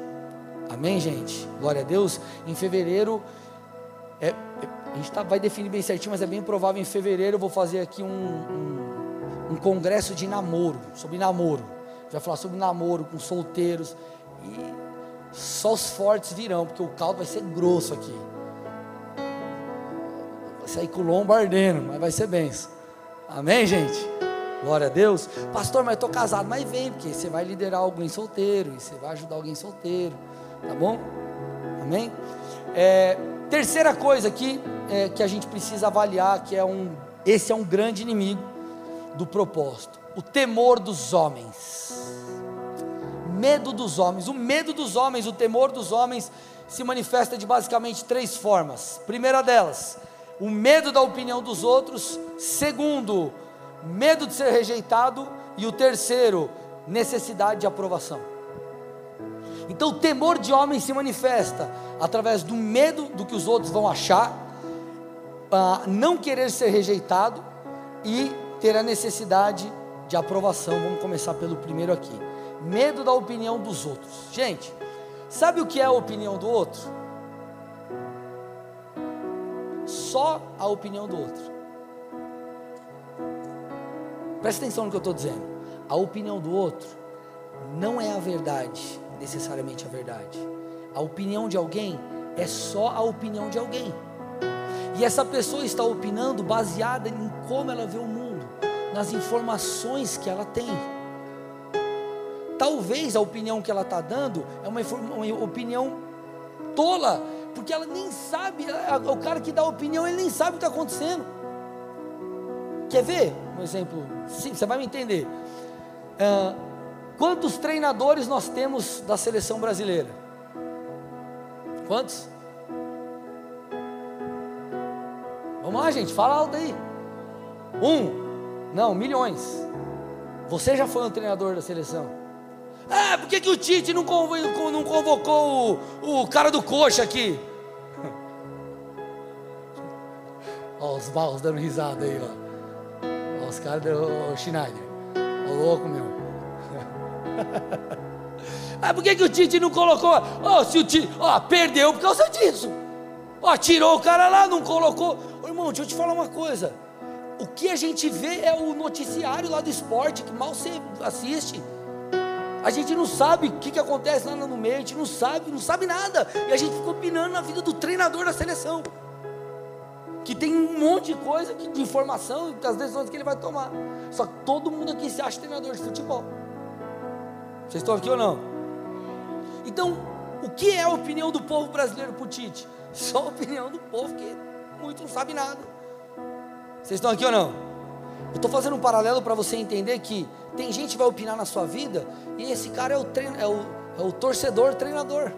amém, gente? Glória a Deus. Em fevereiro, é, a gente tá, vai definir bem certinho, mas é bem provável em fevereiro eu vou fazer aqui um, um, um congresso de namoro, sobre namoro. Vai falar sobre namoro com solteiros. E só os fortes virão, porque o caldo vai ser grosso aqui. Vai sair com o lombo ardendo, mas vai ser benção. Amém, gente? Glória a Deus. Pastor, mas estou casado. Mas vem, porque você vai liderar alguém solteiro. E você vai ajudar alguém solteiro. Tá bom? Amém? É, terceira coisa aqui é, que a gente precisa avaliar, que é um, esse é um grande inimigo do propósito. O temor dos homens medo dos homens. O medo dos homens, o temor dos homens se manifesta de basicamente três formas. Primeira delas, o medo da opinião dos outros. Segundo, medo de ser rejeitado. E o terceiro, necessidade de aprovação. Então, o temor de homens se manifesta através do medo do que os outros vão achar, não querer ser rejeitado e ter a necessidade de aprovação. Vamos começar pelo primeiro aqui medo da opinião dos outros. Gente, sabe o que é a opinião do outro? Só a opinião do outro. Presta atenção no que eu estou dizendo. A opinião do outro não é a verdade, necessariamente a verdade. A opinião de alguém é só a opinião de alguém. E essa pessoa está opinando baseada em como ela vê o mundo, nas informações que ela tem. Talvez a opinião que ela está dando é uma, uma, opinião tola, porque ela nem sabe, o cara que dá a opinião, ele nem sabe o que está acontecendo. Quer ver um exemplo? Sim, você vai me entender. Uh, quantos treinadores nós temos da seleção brasileira? Quantos? Vamos lá, gente, fala alto aí. Um, não, milhões. Você já foi um treinador da seleção? Ah, por que, que o Tite não convocou, o, o cara do coxa aqui? Olha os baus dando risada aí, ó. Os caras do Schneider. Ô louco, meu. ah, por que, que o Tite não colocou? Ó, se o Tite. Ó, perdeu por causa disso. Ó, tirou o cara lá, não colocou. Ô, irmão, deixa eu te falar uma coisa. O que a gente vê é o noticiário lá do esporte, que mal você assiste. A gente não sabe o que, que acontece lá no meio, a gente não sabe, não sabe nada. E a gente fica opinando na vida do treinador da seleção. Que tem um monte de coisa, de informação, das decisões que ele vai tomar. Só que todo mundo aqui se acha treinador de futebol. Vocês estão aqui ou não? Então, o que é a opinião do povo brasileiro para o Tite? Só a opinião do povo que muito não sabe nada. Vocês estão aqui ou não? Eu estou fazendo um paralelo para você entender que tem gente que vai opinar na sua vida e esse cara é o, treino, é o, é o torcedor, treinador.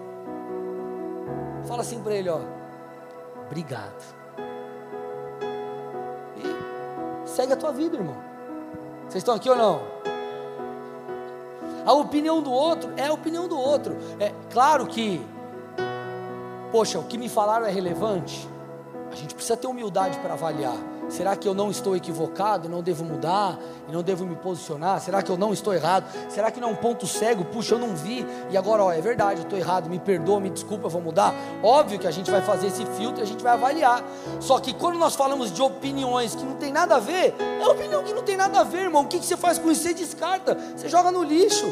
Fala assim para ele, ó. Obrigado. E segue a tua vida, irmão. Vocês estão aqui ou não? A opinião do outro é a opinião do outro. É claro que, poxa, o que me falaram é relevante. A gente precisa ter humildade para avaliar. Será que eu não estou equivocado, não devo mudar e não devo me posicionar? Será que eu não estou errado? Será que não é um ponto cego? Puxa, eu não vi e agora, ó, é verdade, eu estou errado, me perdoa, me desculpa, eu vou mudar. Óbvio que a gente vai fazer esse filtro e a gente vai avaliar. Só que quando nós falamos de opiniões que não tem nada a ver, é opinião que não tem nada a ver, irmão. O que, que você faz com isso? Você descarta, você joga no lixo.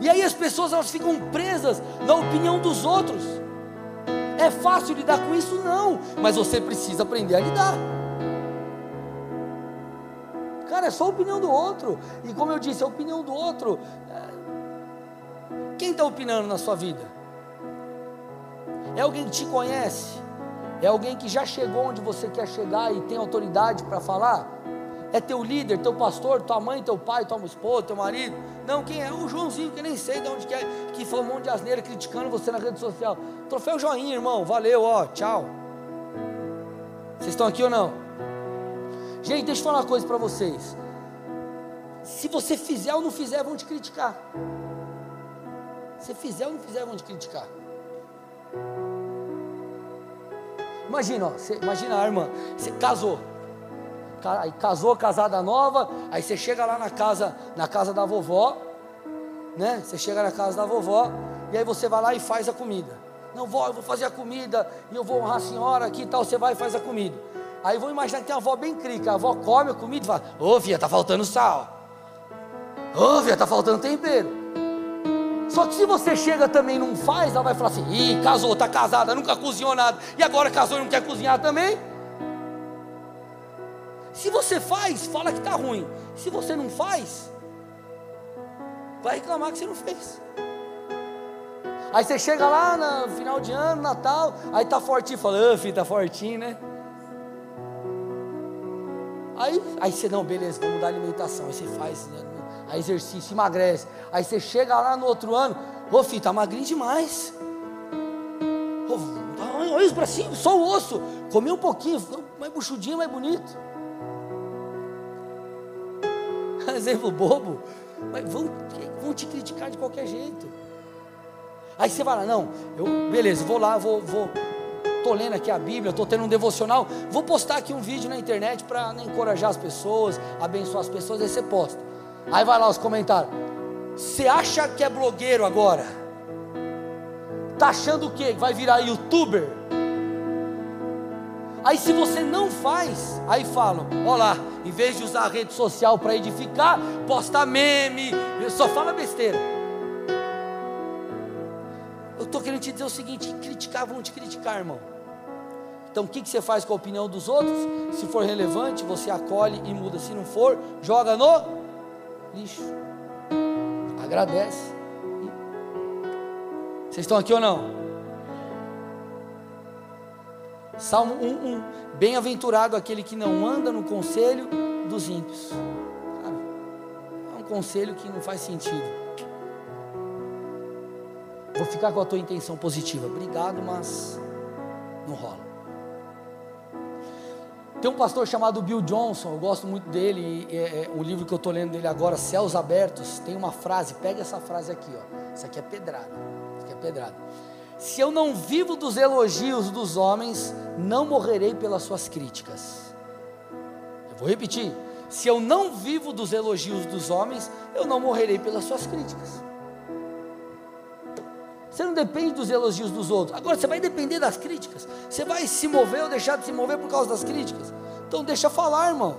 E aí as pessoas elas ficam presas na opinião dos outros. É fácil lidar com isso? Não, mas você precisa aprender a lidar. Cara, é só a opinião do outro. E como eu disse, a opinião do outro. É... Quem está opinando na sua vida? É alguém que te conhece? É alguém que já chegou onde você quer chegar e tem autoridade para falar? É teu líder, teu pastor, tua mãe, teu pai, tua esposa, teu marido? Não, quem é? O Joãozinho, que nem sei de onde que é, que foi um monte de asneira criticando você na rede social. Troféu joinha, irmão, valeu, ó, tchau. Vocês estão aqui ou não? Gente, deixa eu falar uma coisa para vocês. Se você fizer ou não fizer, vão te criticar. Se fizer ou não fizer, vão te criticar. Imagina, ó, imagina a irmã, você casou aí casou, casada nova, aí você chega lá na casa, na casa da vovó, né? Você chega na casa da vovó e aí você vai lá e faz a comida. Não, vó, eu vou fazer a comida e eu vou honrar a senhora aqui e tal. Você vai e faz a comida. Aí vou imaginar que tem uma avó bem crica. A avó come a comida e fala: Ô, filha, tá faltando sal. Ô, filha, tá faltando tempero. Só que se você chega também e não faz, ela vai falar assim: Ih, casou, tá casada, nunca cozinhou nada. E agora casou e não quer cozinhar também? Se você faz, fala que está ruim. Se você não faz, vai reclamar que você não fez. Aí você chega lá no final de ano, Natal, aí tá fortinho, fala, ah, filho, tá fortinho, né? Aí, aí você, não, beleza, vamos mudar a alimentação. Aí você faz né, aí exercício, emagrece. Aí você chega lá no outro ano, ô filho, tá magrinho demais. olha isso pra cima, só o osso. Comi um pouquinho, mais buchudinho, mais bonito. exemplo bobo, mas vão, vão te criticar de qualquer jeito. Aí você vai lá, não, eu, beleza, vou lá, vou, vou, tô lendo aqui a Bíblia, estou tendo um devocional, vou postar aqui um vídeo na internet para né, encorajar as pessoas, abençoar as pessoas, aí você posta. Aí vai lá os comentários. Você acha que é blogueiro agora? Tá achando o quê? Vai virar youtuber? Aí se você não faz, aí falam: olha lá, em vez de usar a rede social para edificar, posta meme, só fala besteira. Eu estou querendo te dizer o seguinte: criticar, vão te criticar, irmão. Então o que, que você faz com a opinião dos outros? Se for relevante, você acolhe e muda. Se não for, joga no lixo. Agradece. Vocês estão aqui ou não? Salmo 1:1. Bem-aventurado aquele que não anda no conselho dos ímpios. Cara, é um conselho que não faz sentido. Vou ficar com a tua intenção positiva. Obrigado, mas não rola. Tem um pastor chamado Bill Johnson, eu gosto muito dele. É, o livro que eu estou lendo dele agora, Céus Abertos, tem uma frase. Pega essa frase aqui, ó. Isso aqui é pedrada. Isso aqui é pedrada. Se eu não vivo dos elogios dos homens, não morrerei pelas suas críticas. Eu vou repetir. Se eu não vivo dos elogios dos homens, eu não morrerei pelas suas críticas. Você não depende dos elogios dos outros. Agora você vai depender das críticas. Você vai se mover ou deixar de se mover por causa das críticas. Então deixa falar, irmão.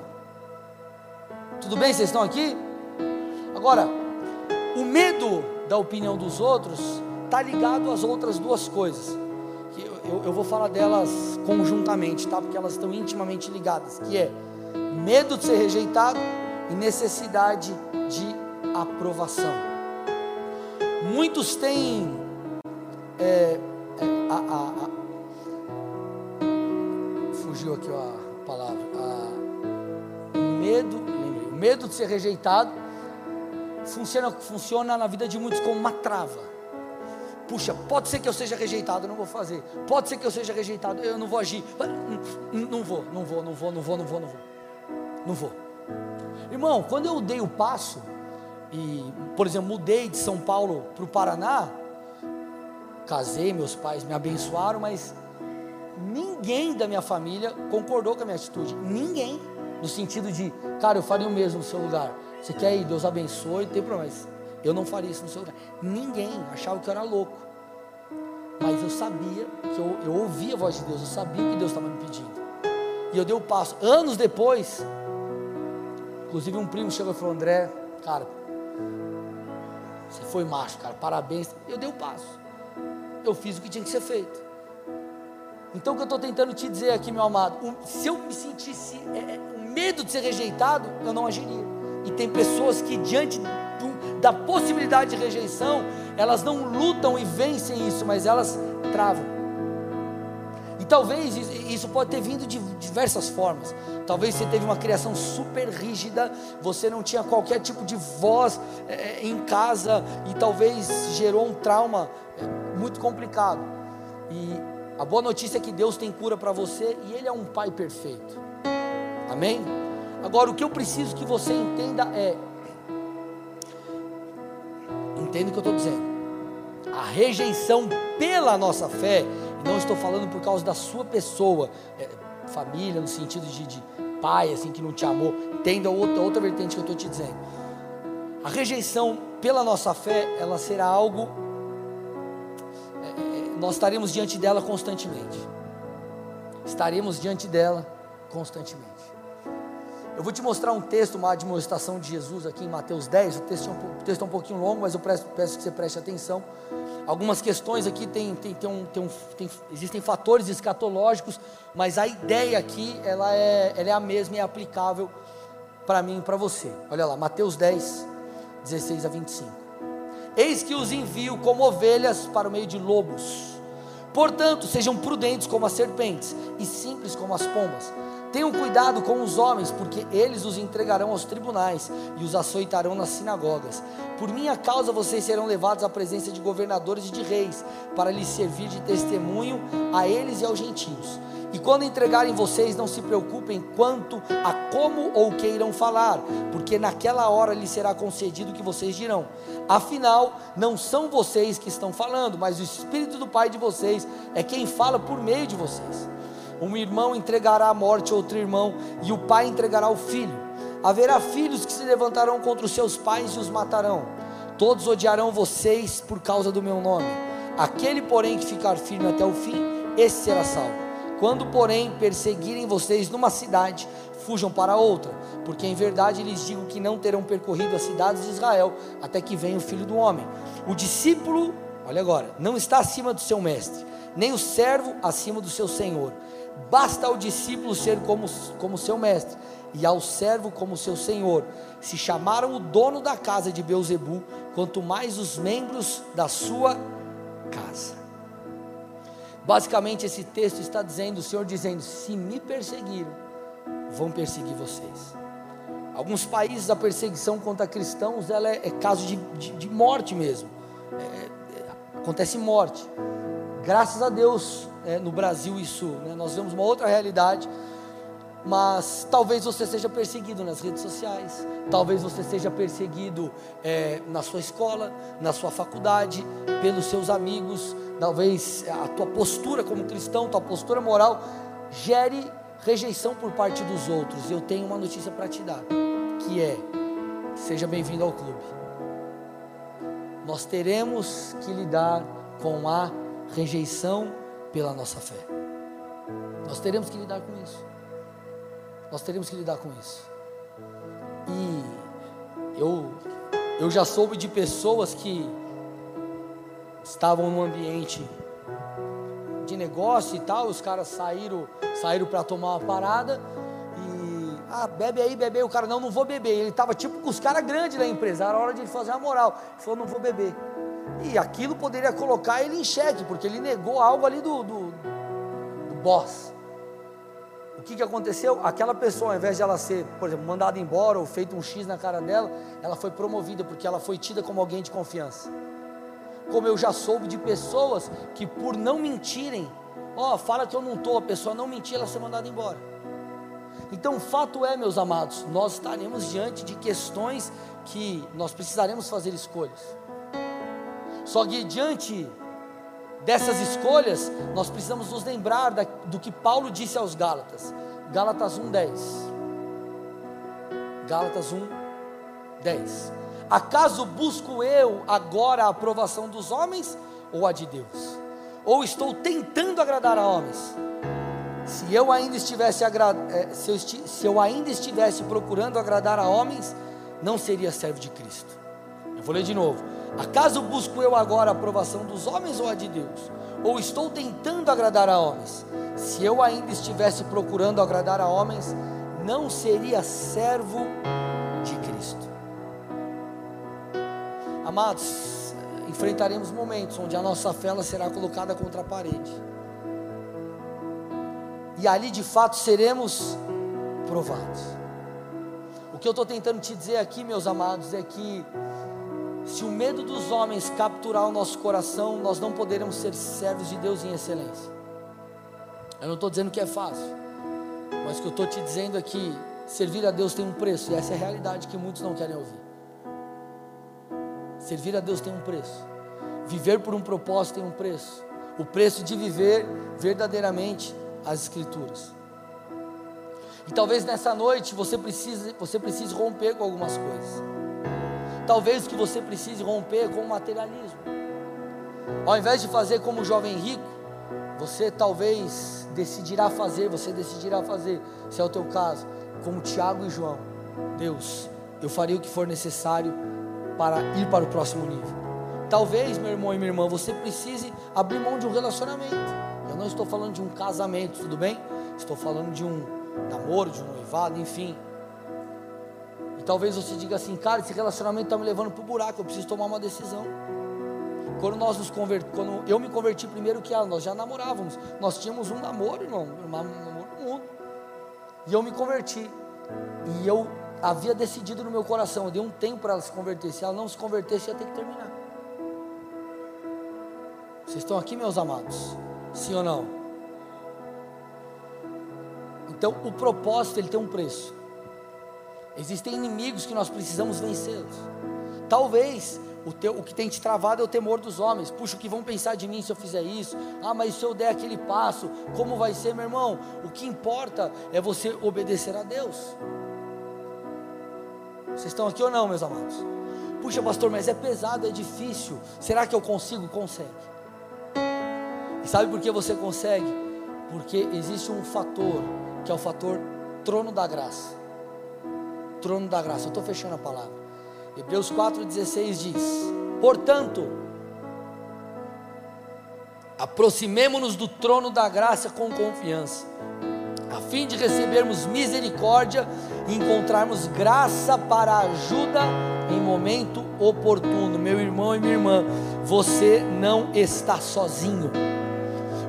Tudo bem? Vocês estão aqui? Agora, o medo da opinião dos outros está ligado às outras duas coisas. Que eu, eu, eu, vou falar delas conjuntamente, tá? Porque elas estão intimamente ligadas. Que é medo de ser rejeitado e necessidade de aprovação. Muitos têm é, é, a, a, a, fugiu aqui a palavra. o medo, o medo de ser rejeitado funciona, funciona na vida de muitos como uma trava Puxa, pode ser que eu seja rejeitado, não vou fazer. Pode ser que eu seja rejeitado, eu não vou agir. Não vou, não vou, não vou, não vou, não vou, não vou. Não vou. Irmão, quando eu dei o passo e, por exemplo, mudei de São Paulo para o Paraná, casei, meus pais me abençoaram, mas ninguém da minha família concordou com a minha atitude. Ninguém. No sentido de, cara, eu faria o mesmo no seu lugar. Você quer ir, Deus abençoe, não tem problema. Eu não faria isso no seu lugar. Ninguém achava que eu era louco. Mas eu sabia que eu, eu ouvia a voz de Deus, eu sabia o que Deus estava me pedindo. E eu dei o passo. Anos depois, inclusive um primo chegou e falou: André, cara, você foi macho, cara, parabéns. Eu dei o passo. Eu fiz o que tinha que ser feito. Então o que eu estou tentando te dizer aqui, meu amado, se eu me sentisse é, é, medo de ser rejeitado, eu não agiria. E tem pessoas que diante da possibilidade de rejeição, elas não lutam e vencem isso, mas elas travam. E talvez isso pode ter vindo de diversas formas. Talvez você teve uma criação super rígida, você não tinha qualquer tipo de voz é, em casa e talvez gerou um trauma é, muito complicado. E a boa notícia é que Deus tem cura para você e Ele é um Pai perfeito. Amém? Agora, o que eu preciso que você entenda é Entende o que eu estou dizendo? A rejeição pela nossa fé, e não estou falando por causa da sua pessoa, é, família, no sentido de, de, pai, assim, que não te amou. Entenda outra, outra vertente que eu estou te dizendo. A rejeição pela nossa fé, ela será algo. É, é, nós estaremos diante dela constantemente. Estaremos diante dela constantemente. Eu vou te mostrar um texto, uma demonstração de Jesus aqui em Mateus 10. O texto é um, texto é um pouquinho longo, mas eu peço, peço que você preste atenção. Algumas questões aqui tem, tem, tem, um, tem, um, tem existem fatores escatológicos, mas a ideia aqui ela é, ela é a mesma e é aplicável para mim e para você. Olha lá, Mateus 10, 16 a 25. Eis que os envio como ovelhas para o meio de lobos. Portanto, sejam prudentes como as serpentes e simples como as pombas. Tenham cuidado com os homens, porque eles os entregarão aos tribunais e os açoitarão nas sinagogas. Por minha causa vocês serão levados à presença de governadores e de reis, para lhes servir de testemunho a eles e aos gentios. E quando entregarem vocês, não se preocupem quanto a como ou queiram falar, porque naquela hora lhes será concedido o que vocês dirão. Afinal, não são vocês que estão falando, mas o Espírito do Pai de vocês é quem fala por meio de vocês. Um irmão entregará à morte outro irmão, e o pai entregará o filho. Haverá filhos que se levantarão contra os seus pais e os matarão. Todos odiarão vocês por causa do meu nome. Aquele, porém, que ficar firme até o fim, esse será salvo. Quando, porém, perseguirem vocês numa cidade, fujam para outra, porque em verdade lhes digo que não terão percorrido as cidades de Israel até que venha o filho do homem. O discípulo, olha agora, não está acima do seu mestre, nem o servo acima do seu senhor Basta ao discípulo ser como, como seu mestre, e ao servo como seu senhor. Se chamaram o dono da casa de Beuzebu, quanto mais os membros da sua casa. Basicamente, esse texto está dizendo, o Senhor dizendo: se me perseguiram, vão perseguir vocês. Alguns países a perseguição contra cristãos ela é, é caso de, de, de, morte mesmo. É, é, acontece morte. Graças a Deus, é, no Brasil isso, né, nós vemos uma outra realidade mas talvez você seja perseguido nas redes sociais, talvez você seja perseguido é, na sua escola, na sua faculdade, pelos seus amigos, talvez a tua postura como cristão, tua postura moral gere rejeição por parte dos outros. Eu tenho uma notícia para te dar, que é: seja bem-vindo ao clube. Nós teremos que lidar com a rejeição pela nossa fé. Nós teremos que lidar com isso. Nós teremos que lidar com isso. E eu, eu já soube de pessoas que estavam num ambiente de negócio e tal, os caras saíram, saíram para tomar uma parada e ah, bebe aí, bebe aí, o cara não, não vou beber. Ele estava tipo com os caras grandes da empresa, era hora de fazer a moral. Ele falou, não vou beber. E aquilo poderia colocar ele em xeque, porque ele negou algo ali do, do, do boss o que, que aconteceu? Aquela pessoa, ao invés de ela ser, por exemplo, mandada embora ou feito um X na cara dela, ela foi promovida porque ela foi tida como alguém de confiança. Como eu já soube de pessoas que por não mentirem, ó, oh, fala que eu não estou, a pessoa não mentir, ela ser mandada embora. Então, o fato é, meus amados, nós estaremos diante de questões que nós precisaremos fazer escolhas. Só que diante dessas escolhas, nós precisamos nos lembrar da, do que Paulo disse aos Gálatas. Gálatas 1:10. Gálatas 1:10. Acaso busco eu agora a aprovação dos homens ou a de Deus? Ou estou tentando agradar a homens? Se eu ainda estivesse eh, se eu, se eu ainda estivesse procurando agradar a homens, não seria servo de Cristo. Eu vou ler de novo. Acaso busco eu agora a aprovação dos homens ou a de Deus? Ou estou tentando agradar a homens? Se eu ainda estivesse procurando agradar a homens, não seria servo de Cristo. Amados, enfrentaremos momentos onde a nossa fé será colocada contra a parede. E ali de fato seremos provados. O que eu estou tentando te dizer aqui, meus amados, é que se o medo dos homens capturar o nosso coração, nós não poderemos ser servos de Deus em excelência. Eu não estou dizendo que é fácil, mas o que eu estou te dizendo é que servir a Deus tem um preço, e essa é a realidade que muitos não querem ouvir. Servir a Deus tem um preço, viver por um propósito tem um preço, o preço de viver verdadeiramente as Escrituras. E talvez nessa noite você precise, você precise romper com algumas coisas. Talvez que você precise romper com o materialismo. Ao invés de fazer como o jovem rico, você talvez decidirá fazer, você decidirá fazer, se é o teu caso, como Tiago e João. Deus, eu farei o que for necessário para ir para o próximo nível. Talvez, meu irmão e minha irmã, você precise abrir mão de um relacionamento. Eu não estou falando de um casamento, tudo bem? Estou falando de um namoro, de um noivado, enfim. Talvez você diga assim, cara, esse relacionamento está me levando para o buraco, eu preciso tomar uma decisão. Quando nós nos convert... quando eu me converti primeiro que ela, nós já namorávamos, nós tínhamos um namoro, irmão, um namoro mundo. E eu me converti. E eu havia decidido no meu coração, eu dei um tempo para ela se converter. Se ela não se convertesse, ia ter que terminar. Vocês estão aqui, meus amados? Sim ou não? Então, o propósito ele tem um preço. Existem inimigos que nós precisamos vencê-los. Talvez o, teu, o que tem te travado é o temor dos homens. Puxa, o que vão pensar de mim se eu fizer isso? Ah, mas se eu der aquele passo, como vai ser, meu irmão? O que importa é você obedecer a Deus. Vocês estão aqui ou não, meus amados? Puxa, pastor, mas é pesado, é difícil. Será que eu consigo? Consegue. E sabe por que você consegue? Porque existe um fator, que é o fator trono da graça trono da graça. Eu estou fechando a palavra. Hebreus 4,16 diz: Portanto, Aproximemo-nos do trono da graça com confiança, a fim de recebermos misericórdia e encontrarmos graça para ajuda em momento oportuno. Meu irmão e minha irmã, você não está sozinho.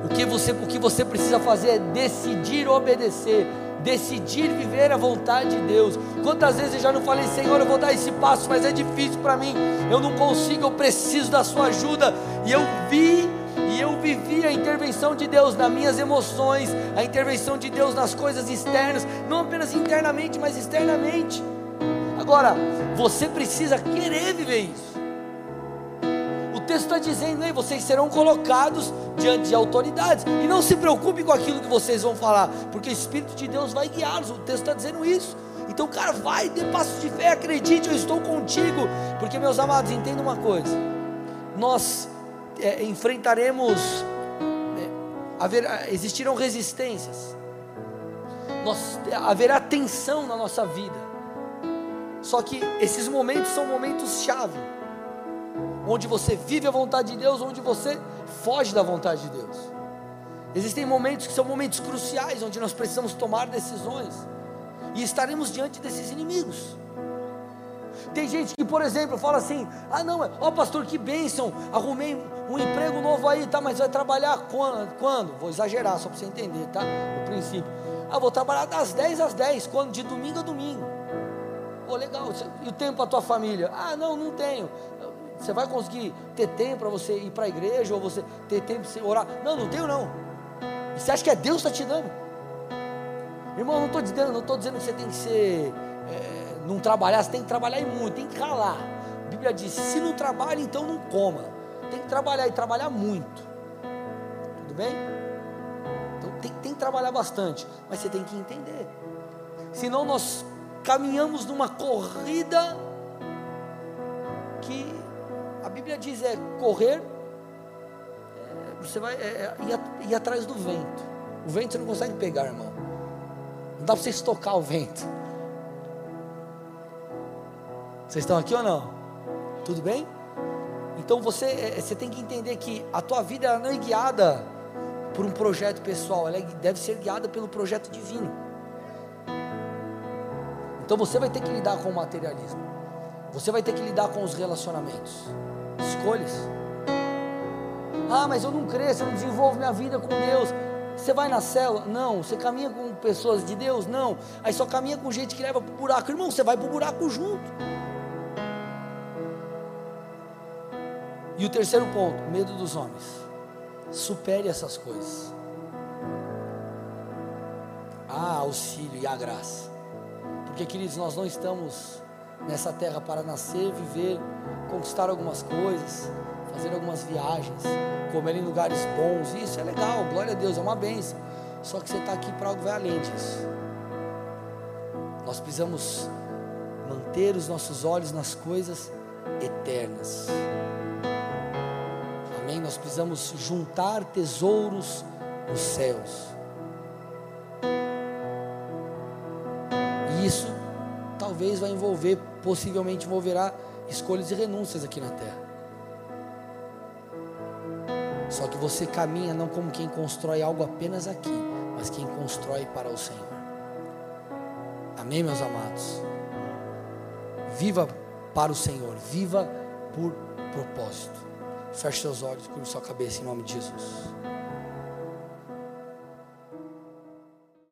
O que você, o que você precisa fazer é decidir obedecer, decidir viver a vontade de Deus. Quantas vezes eu já não falei, Senhor, eu vou dar esse passo, mas é difícil para mim, eu não consigo, eu preciso da Sua ajuda. E eu vi e eu vivi a intervenção de Deus nas minhas emoções, a intervenção de Deus nas coisas externas, não apenas internamente, mas externamente. Agora, você precisa querer viver isso. Texto está dizendo, aí, vocês serão colocados diante de autoridades. E não se preocupe com aquilo que vocês vão falar, porque o Espírito de Deus vai guiá-los. O texto está dizendo isso. Então, cara, vai, dê passos de fé, acredite, eu estou contigo. Porque, meus amados, entenda uma coisa: nós é, enfrentaremos, é, haver, existirão resistências, nós, haverá tensão na nossa vida. Só que esses momentos são momentos chave, onde você vive a vontade de Deus, onde você foge da vontade de Deus. Existem momentos que são momentos cruciais, onde nós precisamos tomar decisões e estaremos diante desses inimigos. Tem gente que, por exemplo, fala assim: ah, não, ó pastor, que bênção, arrumei um emprego novo aí, tá? Mas vai trabalhar quando? quando? Vou exagerar só para você entender, tá? O princípio. Ah, vou trabalhar das 10 às 10, quando? De domingo a domingo. Pô, legal. E o tempo para a tua família? Ah, não, não tenho. Você vai conseguir ter tempo para você ir para a igreja ou você ter tempo para orar? Não, não tenho não. Você acha que é Deus que está te dando? Irmão, não estou dizendo, não estou dizendo que você tem que ser. É, não trabalhar, você tem que trabalhar e muito, tem que calar. A Bíblia diz: se não trabalha, então não coma. Tem que trabalhar e trabalhar muito. Tudo bem? Então tem, tem que trabalhar bastante, mas você tem que entender. Senão nós caminhamos numa corrida que a Bíblia diz é correr, é, você vai é, é ir, ir atrás do vento. O vento você não consegue pegar, irmão. Não dá para você estocar o vento. Vocês estão aqui ou não? Tudo bem? Então você, é, é, você tem que entender que a tua vida ela não é guiada por um projeto pessoal, ela é, deve ser guiada pelo projeto divino. Então você vai ter que lidar com o materialismo. Você vai ter que lidar com os relacionamentos. Escolhas. Ah, mas eu não cresço, eu não desenvolvo minha vida com Deus. Você vai na célula? Não. Você caminha com pessoas de Deus? Não. Aí só caminha com gente que leva para o buraco. Irmão, você vai para o buraco junto. E o terceiro ponto, medo dos homens. Supere essas coisas. Ah, auxílio e a graça. Porque, queridos, nós não estamos nessa terra para nascer, viver, conquistar algumas coisas, fazer algumas viagens, comer em lugares bons. Isso é legal, glória a Deus, é uma benção. Só que você está aqui para algo vai além disso. Nós precisamos manter os nossos olhos nas coisas eternas. Amém? Nós precisamos juntar tesouros nos céus. E isso talvez vai envolver, possivelmente envolverá escolhas e renúncias aqui na terra. Só que você caminha não como quem constrói algo apenas aqui, mas quem constrói para o Senhor. Amém, meus amados? Viva para o Senhor, viva por propósito. Feche seus olhos, curva sua cabeça em nome de Jesus.